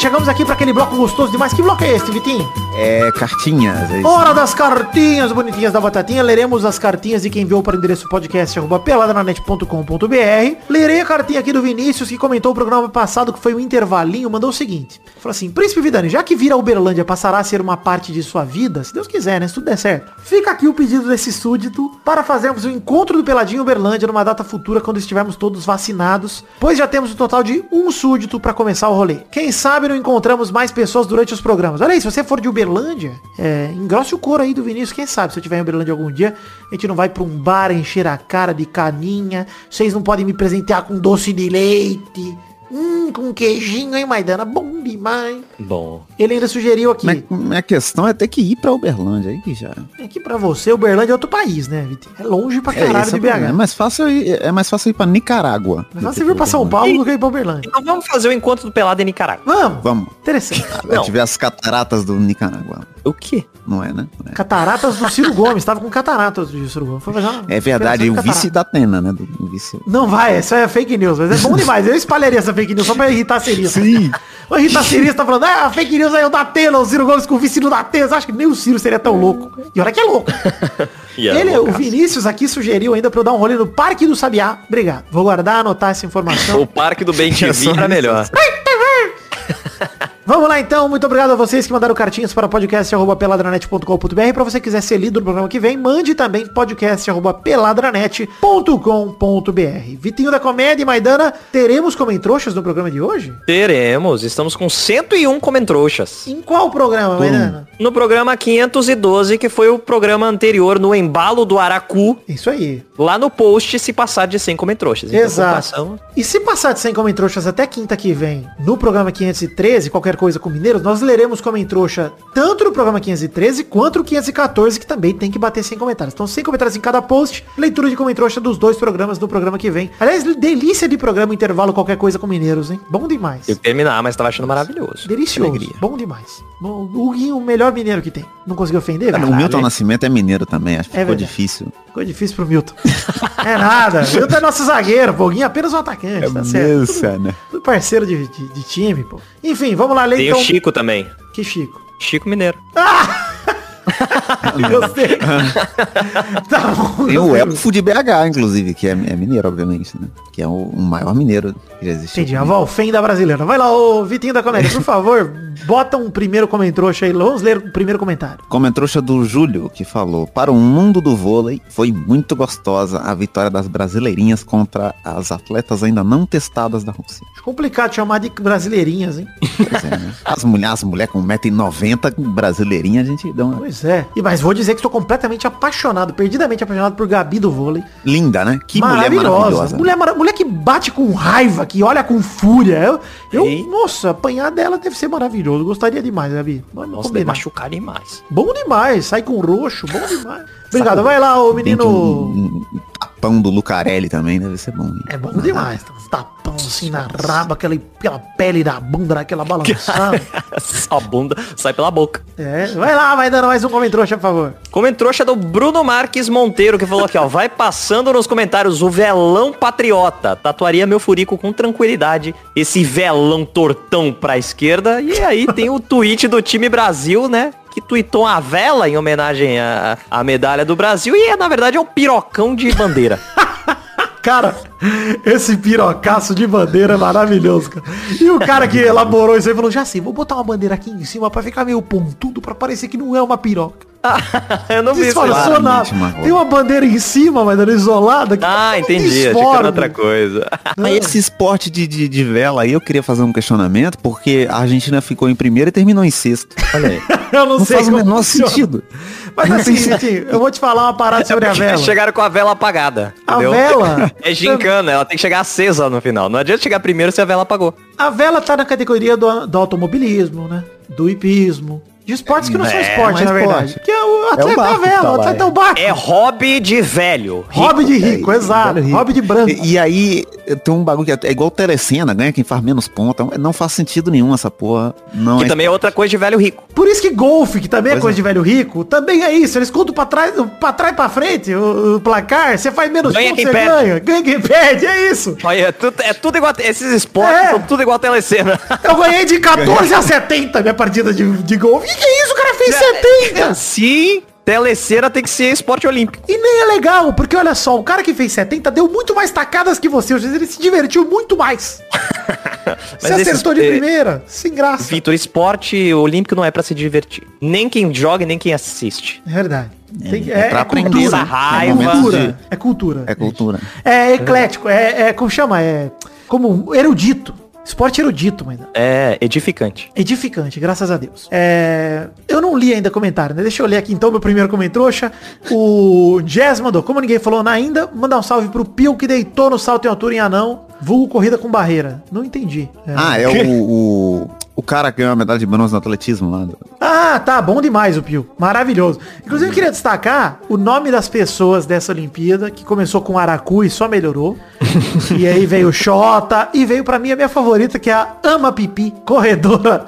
chegamos aqui para aquele bloco gostoso demais. Que bloco é esse, Vitinho? É cartinhas, é. Hora das cartinhas bonitinhas da batatinha. Leremos as cartinhas de quem enviou para o endereço podcast arroba peladranet.com.br. Lerei a cartinha aqui do Vinícius, que comentou o programa passado, que foi um intervalinho, mandou o seguinte. Falou assim, Príncipe Vidani, já que vir a Uberlândia passará a ser uma parte de sua vida, se Deus quiser, né? Se tudo der certo. Fica aqui o pedido desse súdito para fazermos o encontro do Peladinho Uberlândia numa data futura, quando estivermos todos vacinados, pois já temos um total de um súdito para começar o rolê. Quem sabe não encontramos mais pessoas durante os programas. Olha aí, se você for de Uberlândia, é, engrosse o couro aí do Vinícius. Quem sabe, se eu tiver em Uberlândia algum dia, a gente não vai pra um bar encher a cara de caninha. Vocês não podem me presentear com doce de leite. Hum, com queijinho, hein, Maidana? Bom demais. Bom. Ele ainda sugeriu aqui. Minha, minha questão é ter que ir pra Uberlândia, aí que já... É que pra você, Uberlândia é outro país, né, Vitor? É longe pra É, caralho é, de problema. é BH. mais fácil ir, é mais fácil ir pra Nicarágua. Mas você que vir pra São. Paulo do que ir pra Uberlândia. Então vamos fazer o encontro do Pelado em Nicarágua. Vamos. Vamos. Interessante. Vai tiver as cataratas do Nicarágua. O quê? Não é, né? Não é. Cataratas do Ciro Gomes. Tava com cataratas do Ciro Gomes. Foi uma É verdade, o vice da Atena, né? Do, o vice... Não vai, isso é fake news, mas é bom demais. Eu espalharia essa fake news só pra irritar a Cirista. Sim. O irritar a Cirista tá falando, ah, a fake news aí é o da Atena, o Ciro Gomes com o vice do Datena. Você acha que nem o Ciro seria tão louco? E olha que é louco. Ele, o. Vinícius aqui sugeriu ainda pra eu dar um rolê no Parque do Sabiá. Obrigado. Vou guardar, anotar essa informação. O parque do Bem TV era melhor. Vamos lá então, muito obrigado a vocês que mandaram cartinhas para podcast.peladranet.com.br Para você quiser ser lido no programa que vem, mande também podcast.peladranet.com.br Vitinho da Comédia e Maidana, teremos comentroxas no programa de hoje? Teremos. Estamos com 101 comentrouxas. Em qual programa, Maidana? No programa 512, que foi o programa anterior, no embalo do Aracu, Isso aí. lá no post, se passar de 100 comentrouxas. Então, Exato. passamos- E se passar de 100 comentroxas até quinta que vem, no programa 513, qualquer coisa com mineiros, nós leremos comentrouxa tanto no programa 513 quanto no 514, que também tem que bater 100 comentários. Então 100 comentários em cada post, leitura de comentrouxa dos dois programas do programa que vem. Aliás, delícia de programa intervalo qualquer coisa com mineiros, hein? Bom demais. Eu terminar, mas tava achando maravilhoso. Delicioso. Alegria. Bom demais. O Huguinho, o melhor mineiro que tem. Não conseguiu ofender? o Caralho, Milton hein? Nascimento é mineiro também, acho que É ficou verdade. difícil. Ficou difícil pro Milton. é nada. Milton é nosso zagueiro, pô. O Huguinho é apenas um atacante, tá certo. Tudo- né? Tudo parceiro de, de- de time, pô. Enfim, vamos lá ler Tem então. o Chico também. Que Chico. Chico Mineiro. Gostei. tá bom. Tem o Elfo de BH, inclusive, que é, é mineiro, obviamente, né? Que é o, o maior mineiro já existe. Entendi, a Valfém da brasileira. Vai lá, ô Vitinho da Comédia, por favor, bota um primeiro comentrouxa aí. Vamos ler o primeiro comentário. Comentrouxa do Júlio, que falou, para o mundo do vôlei, foi muito gostosa a vitória das brasileirinhas contra as atletas ainda não testadas da Rússia. Acho complicado chamar de brasileirinhas, hein? Pois é, né? As mulheres, as mulheres com 1,90m, brasileirinha, a gente dá uma... Pois é. E, mas vou dizer que estou completamente apaixonado, perdidamente apaixonado por Gabi do vôlei. Linda, né? Que mulher maravilhosa. Mulher, mara- mulher que bate com raiva, que olha com fúria. Eu, eu nossa, apanhar dela deve ser maravilhoso. Gostaria demais, Gabi. Vamos Nossa, combinar. machucar demais. Bom demais, sai com roxo, bom demais. Obrigado, vai lá, ô menino. Tapão do Lucarelli também deve ser bom. É bom demais. tá Um tapão assim na raba, aquela, aquela pele da bunda, aquela balançada. A bunda sai pela boca. é, vai lá, vai dando mais um comentário, por favor. Comentrouxa do Bruno Marques Monteiro, que falou aqui, ó. Vai passando nos comentários o velão patriota. Tatuaria meu furico com tranquilidade. Esse velão tortão pra esquerda. E aí tem o tweet do time Brasil, né? Que tweetou a vela em homenagem à, à medalha do Brasil. E é, na verdade, é um pirocão de bandeira. Cara, esse pirocaço de bandeira é maravilhoso, cara. E o cara que elaborou isso aí falou, já sei, vou botar uma bandeira aqui em cima pra ficar meio pontudo, pra parecer que não é uma piroca. Eu não vi isso. Nada. Tem uma bandeira em cima, mas ela é isolada. que Ah, entendi. Achei que era outra coisa. Mas esse esporte de, de, de vela aí, eu queria fazer um questionamento, porque a Argentina ficou em primeiro e terminou em sexto. Olha aí. Eu não, Não sei faz o menor funciona. sentido. Mas assim, Vitinho, eu vou te falar uma parada sobre a Porque vela. Chegaram com a vela apagada. A entendeu? vela. É gincana, ela tem que chegar acesa no final. Não adianta chegar primeiro se a vela apagou. A vela tá na categoria do, do automobilismo, né? Do hipismo. De esportes que não são É, esporte, não na é verdade. esporte. Que é o atleta é, barco a que vela, tá o atleta é é. o barco. É hobby de velho. Hobby de rico, exato. Velho rico. Hobby de branco. E, e aí, tem um bagulho que é, é igual telecena, ganha quem faz menos ponta. Não faz sentido nenhum essa porra. Não Que é também é outra coisa de velho rico. Por isso que golfe, que também é Pois coisa é. de velho rico, também é isso. Eles contam pra trás, pra trás e pra frente o, o placar. Você faz menos Ganha pontos, quem você perde. ganha. Ganha quem perde, é isso. Olha, é tudo, é tudo igual. Esses esportes É. são tudo igual a telecena. Eu ganhei de 14 a 70 minha partida de, de golfe. Que que é isso? O cara fez 70. Sim, telecena tem que ser esporte olímpico. E nem é legal, porque olha só, o cara que fez 70 deu muito mais tacadas que você. Ele se divertiu muito mais. Você Mas acertou esses- de primeira, sem graça. Vitor, esporte olímpico não é pra se divertir. Nem quem joga, nem quem assiste. É verdade. Tem- é pra aprender, cultura. né? Raiva. É cultura. de- É cultura. É cultura. É eclético, é, é como chama? É como erudito. Esporte erudito, mãe. É edificante. Edificante, graças a Deus. É, eu não li ainda comentário, né? Deixa eu ler aqui então meu primeiro comentário. O Jazz mandou, como ninguém falou nada ainda, mandar um salve pro Pio que deitou no salto em altura em anão, vulgo corrida com barreira. Não entendi. É. Ah, é o, o, o cara ganhou a medalha de bronze no atletismo lá. Ah, tá, bom demais o Pio. Maravilhoso. Inclusive, eu queria destacar o nome das pessoas dessa Olimpíada, que começou com Aracu e só melhorou. e aí veio o Xota, e veio pra mim a minha favorita, que é a Ama Pipi, corredora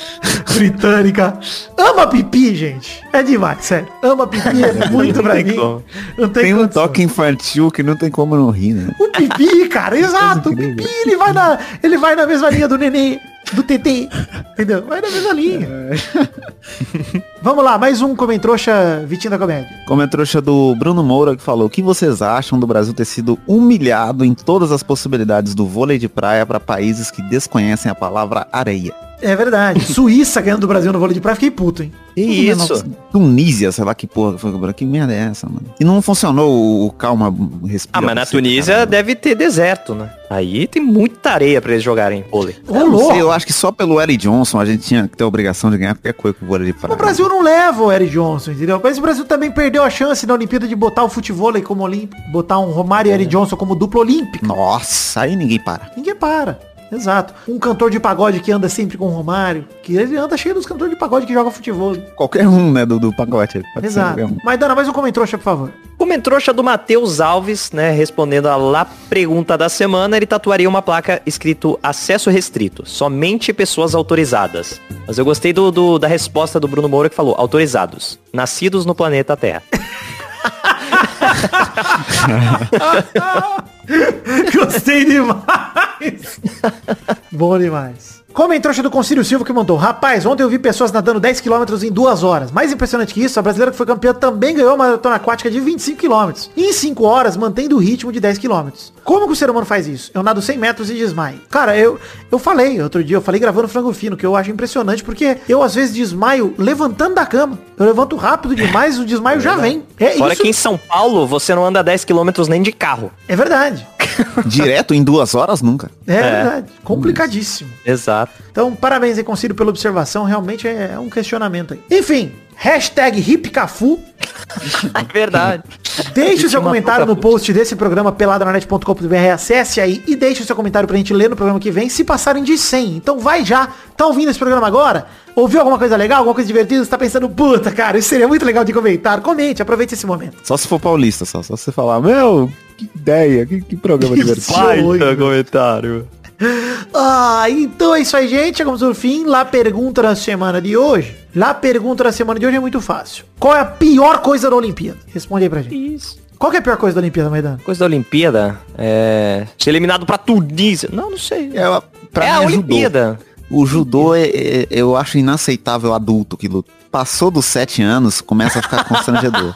britânica. Ama Pipi, gente. É demais, sério. Ama Pipi é muito pra mim. Não tem, Tem um toque infantil que não tem como não rir, né? O Pipi, cara, exato. O Pipi, ele vai na, ele vai na mesma linha do neném, do TT. Entendeu? Vai na mesma linha. Vamos lá, mais um comentrouxa Vitinho da Comédia. Comentrouxa do Bruno Moura que falou: O que vocês acham do Brasil ter sido humilhado em todas as possibilidades do vôlei de praia para países que desconhecem a palavra areia? É verdade. Suíça ganhando do Brasil no vôlei de praia, fiquei puto, hein? Que isso? Tunísia, sei lá que porra foi. Que merda é essa, mano? E não funcionou o, calma respira. Ah, mas na Tunísia cara. deve ter deserto, né? Aí tem muita areia pra eles jogarem vôlei. Ô, Eu, não sei, louco. eu acho que só pelo Eric Johnson a gente tinha que ter a obrigação de ganhar qualquer coisa com o vôlei de praia. O Brasil não leva o Eric Johnson, entendeu? Mas o Brasil também perdeu a chance na Olimpíada de botar o futebol como olímpico. Botar um Romário e Eric Johnson como dupla olímpica. Nossa, aí ninguém para. Ninguém para. Exato. Um cantor de pagode que anda sempre com o Romário. Que ele anda cheio dos cantores de pagode que jogam futebol. Qualquer um, né, do, do ser Exato. um. Mas Dana, mais um comentrouxa, por favor. Comentrouxa do Matheus Alves, né, respondendo a lá pergunta da semana, ele tatuaria uma placa escrito acesso restrito, somente pessoas autorizadas. Mas eu gostei do, do- da resposta do Bruno Moura que falou, autorizados, nascidos no planeta Terra. Gostei demais. Bom demais. Comentrouxa do Concílio Silva que mandou. Rapaz, ontem eu vi pessoas nadando 10 km em duas horas. Mais impressionante que isso, a brasileira que foi campeã também ganhou uma maratona aquática de 25 km. E em 5 horas, mantendo o ritmo de 10 km. Como que o ser humano faz isso? Eu nado 100 metros e desmaio. Cara, eu, eu falei outro dia, eu falei gravando frango fino, que eu acho impressionante, porque eu às vezes desmaio levantando da cama. Eu levanto rápido demais, o desmaio já vem. É Fora isso. que em São Paulo você não anda 10 km nem de carro. É verdade. Direto em duas horas, nunca. É, verdade. Complicadíssimo. Exato. Então, parabéns aí, Concílio, pela observação. Realmente é um questionamento aí. Enfim, Hashtag HipCafu. É verdade. Deixe o seu comentário no post desse programa peladranet.com.br. Acesse aí e deixe o seu comentário pra gente ler no programa que vem se passarem de 100. Então vai já. Tá ouvindo esse programa agora? Ouviu alguma coisa legal, alguma coisa divertida? Você tá pensando, puta, cara, isso seria muito legal de comentar. Comente, aproveite esse momento. Só se for paulista, só. Só você falar, meu, que ideia, que, que programa divertido. Baita comentário. Ah, então é isso aí, gente. Chegamos ao fim. Lá pergunta da semana de hoje. Lá pergunta da semana de hoje é muito fácil. Qual é a pior coisa da Olimpíada? Responde aí pra gente. Isso. Qual que é a pior coisa da Olimpíada, Maidana? Coisa da Olimpíada é ser eliminado pra Tunísia. Não, não sei. É, pra é a judô. Olimpíada. O judô, é, é- eu acho inaceitável adulto que luta. Passou dos sete anos, começa a ficar constrangedor.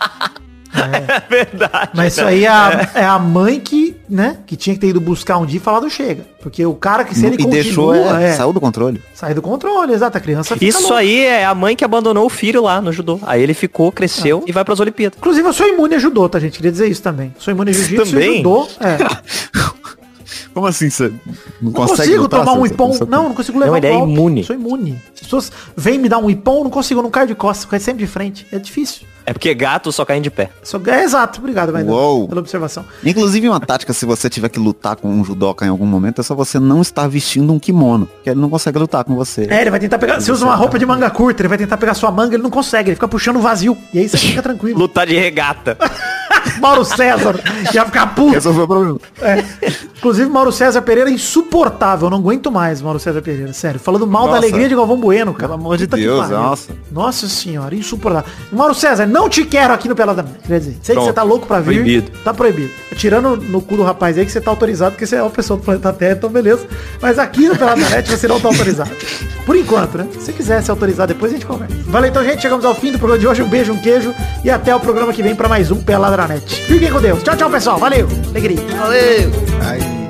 É verdade. Mas isso aí é a, é a mãe que, né, que tinha que ter ido buscar um dia e falar do chega. Porque o cara que se ele e deixou, continua, é, é, saiu do controle. sai do controle, exato, a criança fica Isso louca. aí é a mãe que abandonou o filho lá no judô. Aí ele ficou, cresceu e vai pras Olimpíadas. Inclusive, eu sou imune a judô, tá, gente? Queria dizer isso também. Sou imune a jiu-jitsu e Também? judô. É. Como assim você não Não consigo lutar, tomar um ipom. Não, não consigo levar Não, um ele é golpe. imune. Sou imune. As pessoas vêm me dar um ipom, não consigo, não caio de costas, caio sempre de frente. É difícil. É porque gato só caem de pé. Só... É exato, obrigado, Maidana, Uou. pela observação. Inclusive uma tática, se você tiver que lutar com um judoca em algum momento, é só você não estar vestindo um kimono, que ele não consegue lutar com você. É, ele vai tentar pegar. Você usa uma roupa de manga curta, ele vai tentar pegar sua manga, ele não consegue, ele fica puxando vazio. E aí você fica tranquilo. Lutar de regata. Mauro César ia ficar puto. Resolveu o problema. É. Inclusive, Mauro César Pereira é insuportável. Eu não aguento mais, Mauro César Pereira. Sério. Falando mal da Nossa. alegria de Galvão Bueno, cara. Pelo amor de Deus, nossa. Nossa senhora, insuportável. Mauro César, não te quero aqui no Pelada. Quer dizer, sei que Pronto. você tá louco pra vir. Proibido. Tá proibido. Tirando no cu do rapaz aí que você tá autorizado, porque você é uma pessoa do planeta Terra, então beleza. Mas aqui no Pelada Net você não tá autorizado. Por enquanto, né? Se quiser se autorizar, depois a gente conversa. Valeu então, gente. Chegamos ao fim do programa de hoje. Um beijo, um queijo. E até o programa que vem pra mais um Pelada Net. Fiquem com Deus. Tchau, tchau, pessoal. Valeu. Alegria. Nossos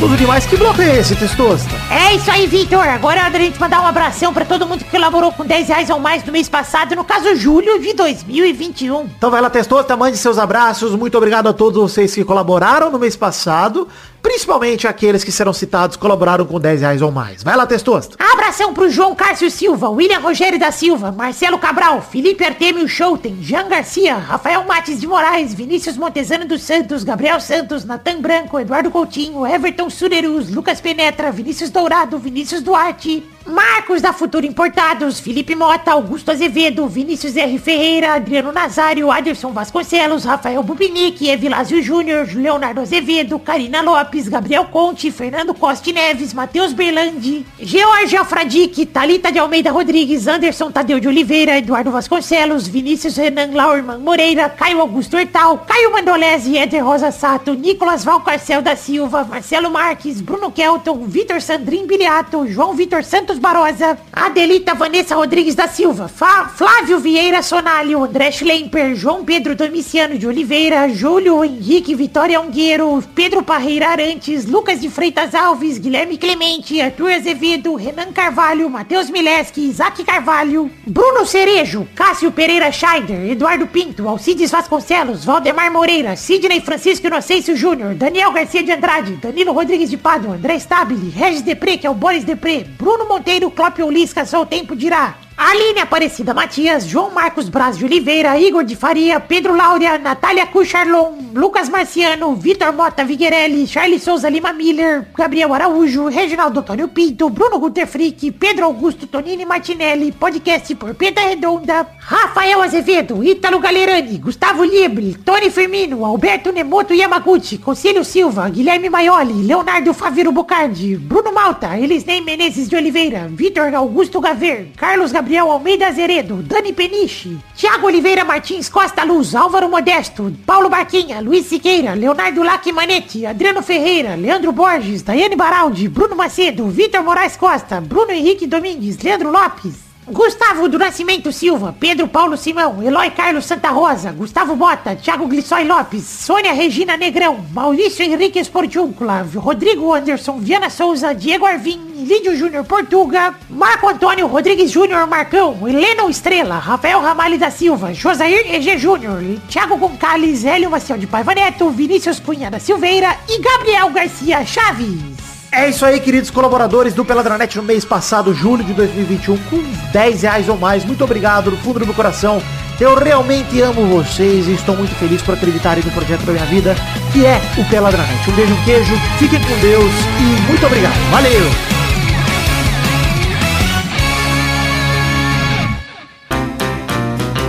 gostoso demais. Que bloco é esse, Testosta? É isso aí, Vitor. Agora é hora da gente mandar um abração pra todo mundo que colaborou com 10 reais ou mais no mês passado, no caso, julho de 2021. Então vai lá, Testosta, mande seus abraços. Muito obrigado a todos vocês que colaboraram no mês passado. Principalmente aqueles que serão citados colaboraram com 10 reais ou mais. Vai lá, Testosta. Abração pro João Cássio Silva, William Rogério da Silva, Marcelo Cabral, Felipe Artemio Schouten, Jean Garcia, Rafael Mates de Moraes, Vinícius Montezano dos Santos, Gabriel Santos, Natan Branco, Eduardo Coutinho, Everton Surerus, Lucas Penetra, Vinícius Dourado, Vinícius Duarte, Marcos da Futuro Importados, Felipe Mota, Augusto Azevedo, Vinícius R. Ferreira, Adriano Nazário, Aderson Vasconcelos, Rafael Bubinic, Evilásio Júnior, Leonardo Azevedo, Karina Lopes, Gabriel Conte, Fernando Costa Neves, Matheus Berlandi, George Alfradique, Talita de Almeida Rodrigues, Anderson Tadeu de Oliveira, Eduardo Vasconcelos, Vinícius Renan Laurman Moreira, Caio Augusto Hortal, Caio Mandolese, Éder Rosa Sato, Nicolas Valcarcel da Silva, Marcelo Marques, Bruno Kelton, Vitor Sandrin Biliato, João Vitor Santos Barosa, Adelita Vanessa Rodrigues da Silva, Flávio Vieira Sonalho, André Schlemper, João Pedro Domiciano de Oliveira, Júlio Henrique Vitória Ungueiro, Pedro Parreira Arantes, Lucas de Freitas Alves, Guilherme Clemente, Arthur Azevedo, Renan Carvalho, Matheus Mileski, Isaac Carvalho, Bruno Cerejo, Cássio Pereira Scheider, Eduardo Pinto, Alcides Vasconcelos, Valdemar Moreira, Sidney Francisco Inocêncio Júnior, Daniel Garcia de Andrade, Danilo Rodrigues de Pádua, André Stabile, Regis Depré, que é o Boris Depré, Bruno Monteiro, Clópio Lisca, só o tempo dirá. Aline Aparecida Matias, João Marcos Braz de Oliveira, Igor de Faria, Pedro Laura, Natália Cucharlon, Lucas Marciano, Vitor Mota Viguerelli, Charles Souza Lima Miller, Gabriel Araújo, Reginaldo Antônio Pinto, Bruno Guter Frick, Pedro Augusto Tonini Martinelli, podcast por Peta Redonda, Rafael Azevedo, Ítalo Galerani, Gustavo Libre, Tony Firmino, Alberto Nemoto Yamaguchi, Conselho Silva, Guilherme Maioli, Leonardo Faviro Bocardi, Bruno Malta, Elisnei Menezes de Oliveira, Vitor Augusto Gaver, Carlos Gabriel Almeida Azeredo, Dani Peniche, Thiago Oliveira Martins Costa Luz, Álvaro Modesto, Paulo Barquinha, Luiz Siqueira, Leonardo Lacmanetti, Adriano Ferreira, Leandro Borges, Daiane Baraldi, Bruno Macedo, Vitor Moraes Costa, Bruno Henrique Domingues, Leandro Lopes, Gustavo do Nascimento Silva, Pedro Paulo Simão, Eloy Carlos Santa Rosa, Gustavo Bota, Thiago Glissói Lopes, Sônia Regina Negrão, Maurício Henrique Esportiúncula, Rodrigo Anderson, Viana Souza, Diego Arvim, Lídio Júnior Portuga, Marco Antônio Rodrigues Júnior Marcão, Helena Estrela, Rafael Ramalho da Silva, Josair EG Júnior, Thiago Goncalves, Hélio Maciel de Paiva Neto, Vinícius Cunha da Silveira e Gabriel Garcia Chaves. É isso aí, queridos colaboradores do Peladranet no mês passado, julho de 2021, com 10 reais ou mais. Muito obrigado, do fundo do meu coração. Eu realmente amo vocês e estou muito feliz por acreditarem no projeto da minha vida, que é o Peladranet. Um beijo, um queijo, fiquem com Deus e muito obrigado. Valeu!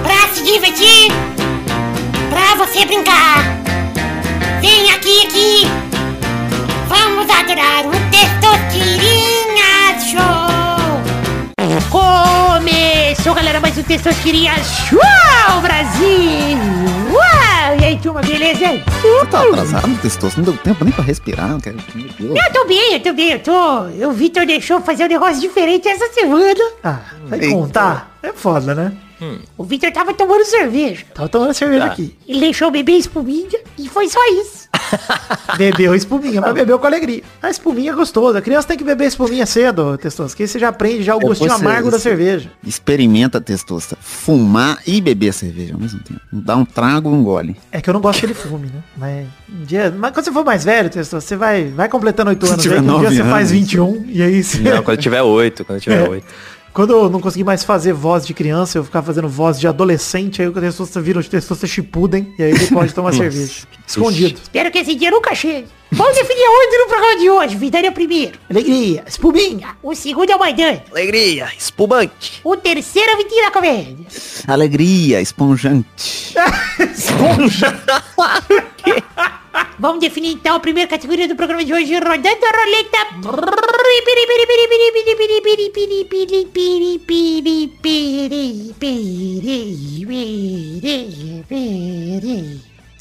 Pra se divertir, pra você brincar. Galera, mais um Testosterinha Show, Brasil. Uau! E aí, turma, beleza? Você tá atrasado, testoso? Não deu tempo nem pra respirar, cara. Deus. Eu tô bem, eu tô bem, eu tô... O Vitor deixou fazer um negócio diferente essa semana. Ah, vai Eita. contar? É foda, né? O Vitor tava tomando cerveja. Tava tomando cerveja Tá. aqui. Ele deixou bebê espuminha e foi só isso. Bebeu espuminha, mas bebeu com alegria. A espuminha é gostosa. A criança tem que beber espuminha cedo, Testoso, que aí você já aprende já o Depois gostinho amargo da cerveja. Experimenta, testosta. Fumar e beber cerveja ao mesmo tempo. Dá um trago, um gole. É que eu não gosto que ele fume, né? Mas um dia, mas quando você for mais velho, Testoso, você vai, vai completando 8 Se anos, tiver aí, um dia nove você faz anos. 21 e aí você... Não, quando tiver oito, quando tiver É. oito. Quando eu não consegui mais fazer voz de criança, eu ficava fazendo voz de adolescente, aí o Testosta vira o Testosta Chipuden, e aí ele pode tomar cerveja. Escondido. Espero que esse dia nunca chegue. Vamos definir a ordem no programa de hoje. Vidani é o primeiro. Alegria, espuminha. O segundo é o Maidana. Alegria, espumante. O terceiro é o Vitinho da Comédia. Alegria, esponjante. Vamos definir então a primeira categoria do programa de hoje. Rodando a roleta.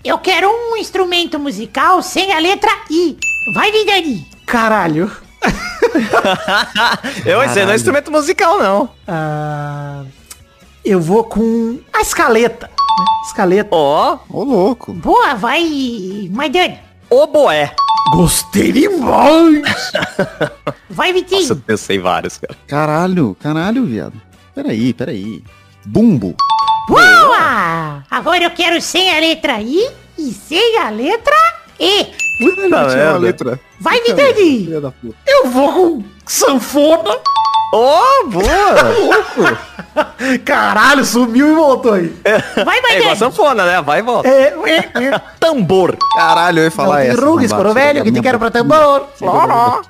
Eu quero um instrumento musical sem a letra I. Vai, Vidani. Caralho. Eu, aí não é instrumento musical, não. Ah, eu vou com a escaleta. Né? Escaleta. Ó, Ô, louco. Boa, vai, Maidana. oboé. Gostei demais. Vai, Vitinho. Nossa, eu sei vários, cara. Caralho, caralho, viado. Peraí, peraí. Bumbo. Boa! Agora eu quero sem a letra I e sem a letra E. Puta merda. letra. Vai, puta. Eu vou com sanfona. Ô, boa. Caralho, sumiu e voltou aí. Vai, É igual sanfona, né? Vai e volta. É, é, é. Tambor. Caralho, eu ia falar essa. rugas, arrombado. coro velho, que te quero pra tambor. Loró.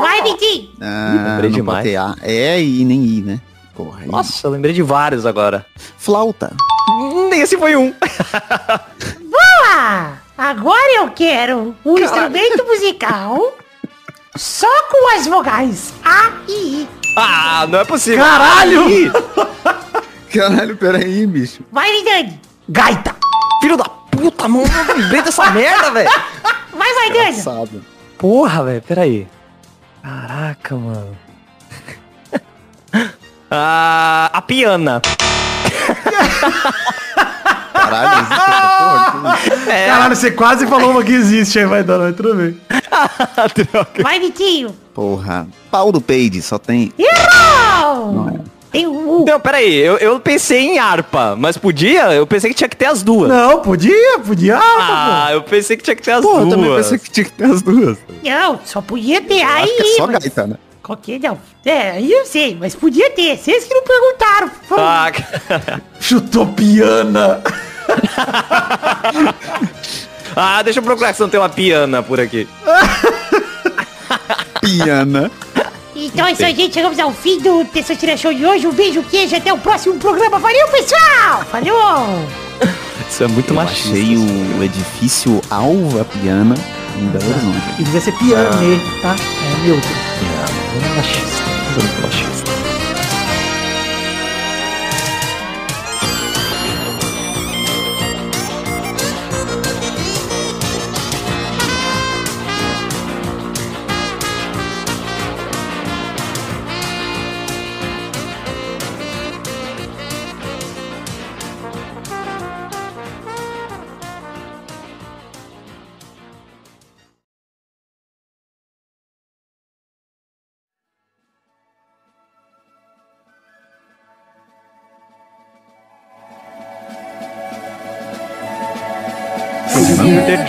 Vai, Vitinho! Ah, lembrei demais. botei A. É e nem I, né? Porra. Nossa, eu lembrei de vários agora. Flauta. Hum, Esse foi um. Boa! Agora eu quero um instrumento musical só com as vogais A e I. Ah, não é possível. Caralho! Caralho, peraí, bicho. Vai, Vidani! Gaita. Filho da puta, mano. Eu lembrei dessa merda, velho. Vai, Maidana! Engraçado. Porra, velho. Peraí. Caraca, mano. ah, a piana. Caralho, existe essa porra aqui? É, Caralho, você quase falou uma que existe aí, vai dar, mas tudo bem. droga. Vai, Vitinho! Porra. Pau do peide, só tem. Errou! Tem um U. Não, peraí, eu, eu pensei em harpa, mas podia? Eu pensei que tinha que ter as duas. Não, podia, podia. Ah, eu pensei que tinha que ter as eu duas. também pensei que tinha que ter as duas. Não, só podia ter A Acho e que é só mas- gaita, né? Qualquer não. É, aí eu sei, mas podia ter. Vocês que não perguntaram. Foi- Ah, Chutou piana. ah, deixa eu procurar se não tem uma piana por aqui. Piana. Então é isso aí, gente. Chegamos ao fim do Terça-feira Show de hoje. Um beijo, queijo. Até o próximo programa. Valeu, pessoal! Falou! Isso é muito Eu machista. achei o edifício Alva Piana em Belo Horizonte. E devia ser piane, tá? É neutro. Muito machista. Muito machista.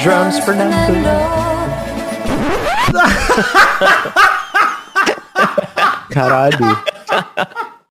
Drums, for Fernando. Caralho.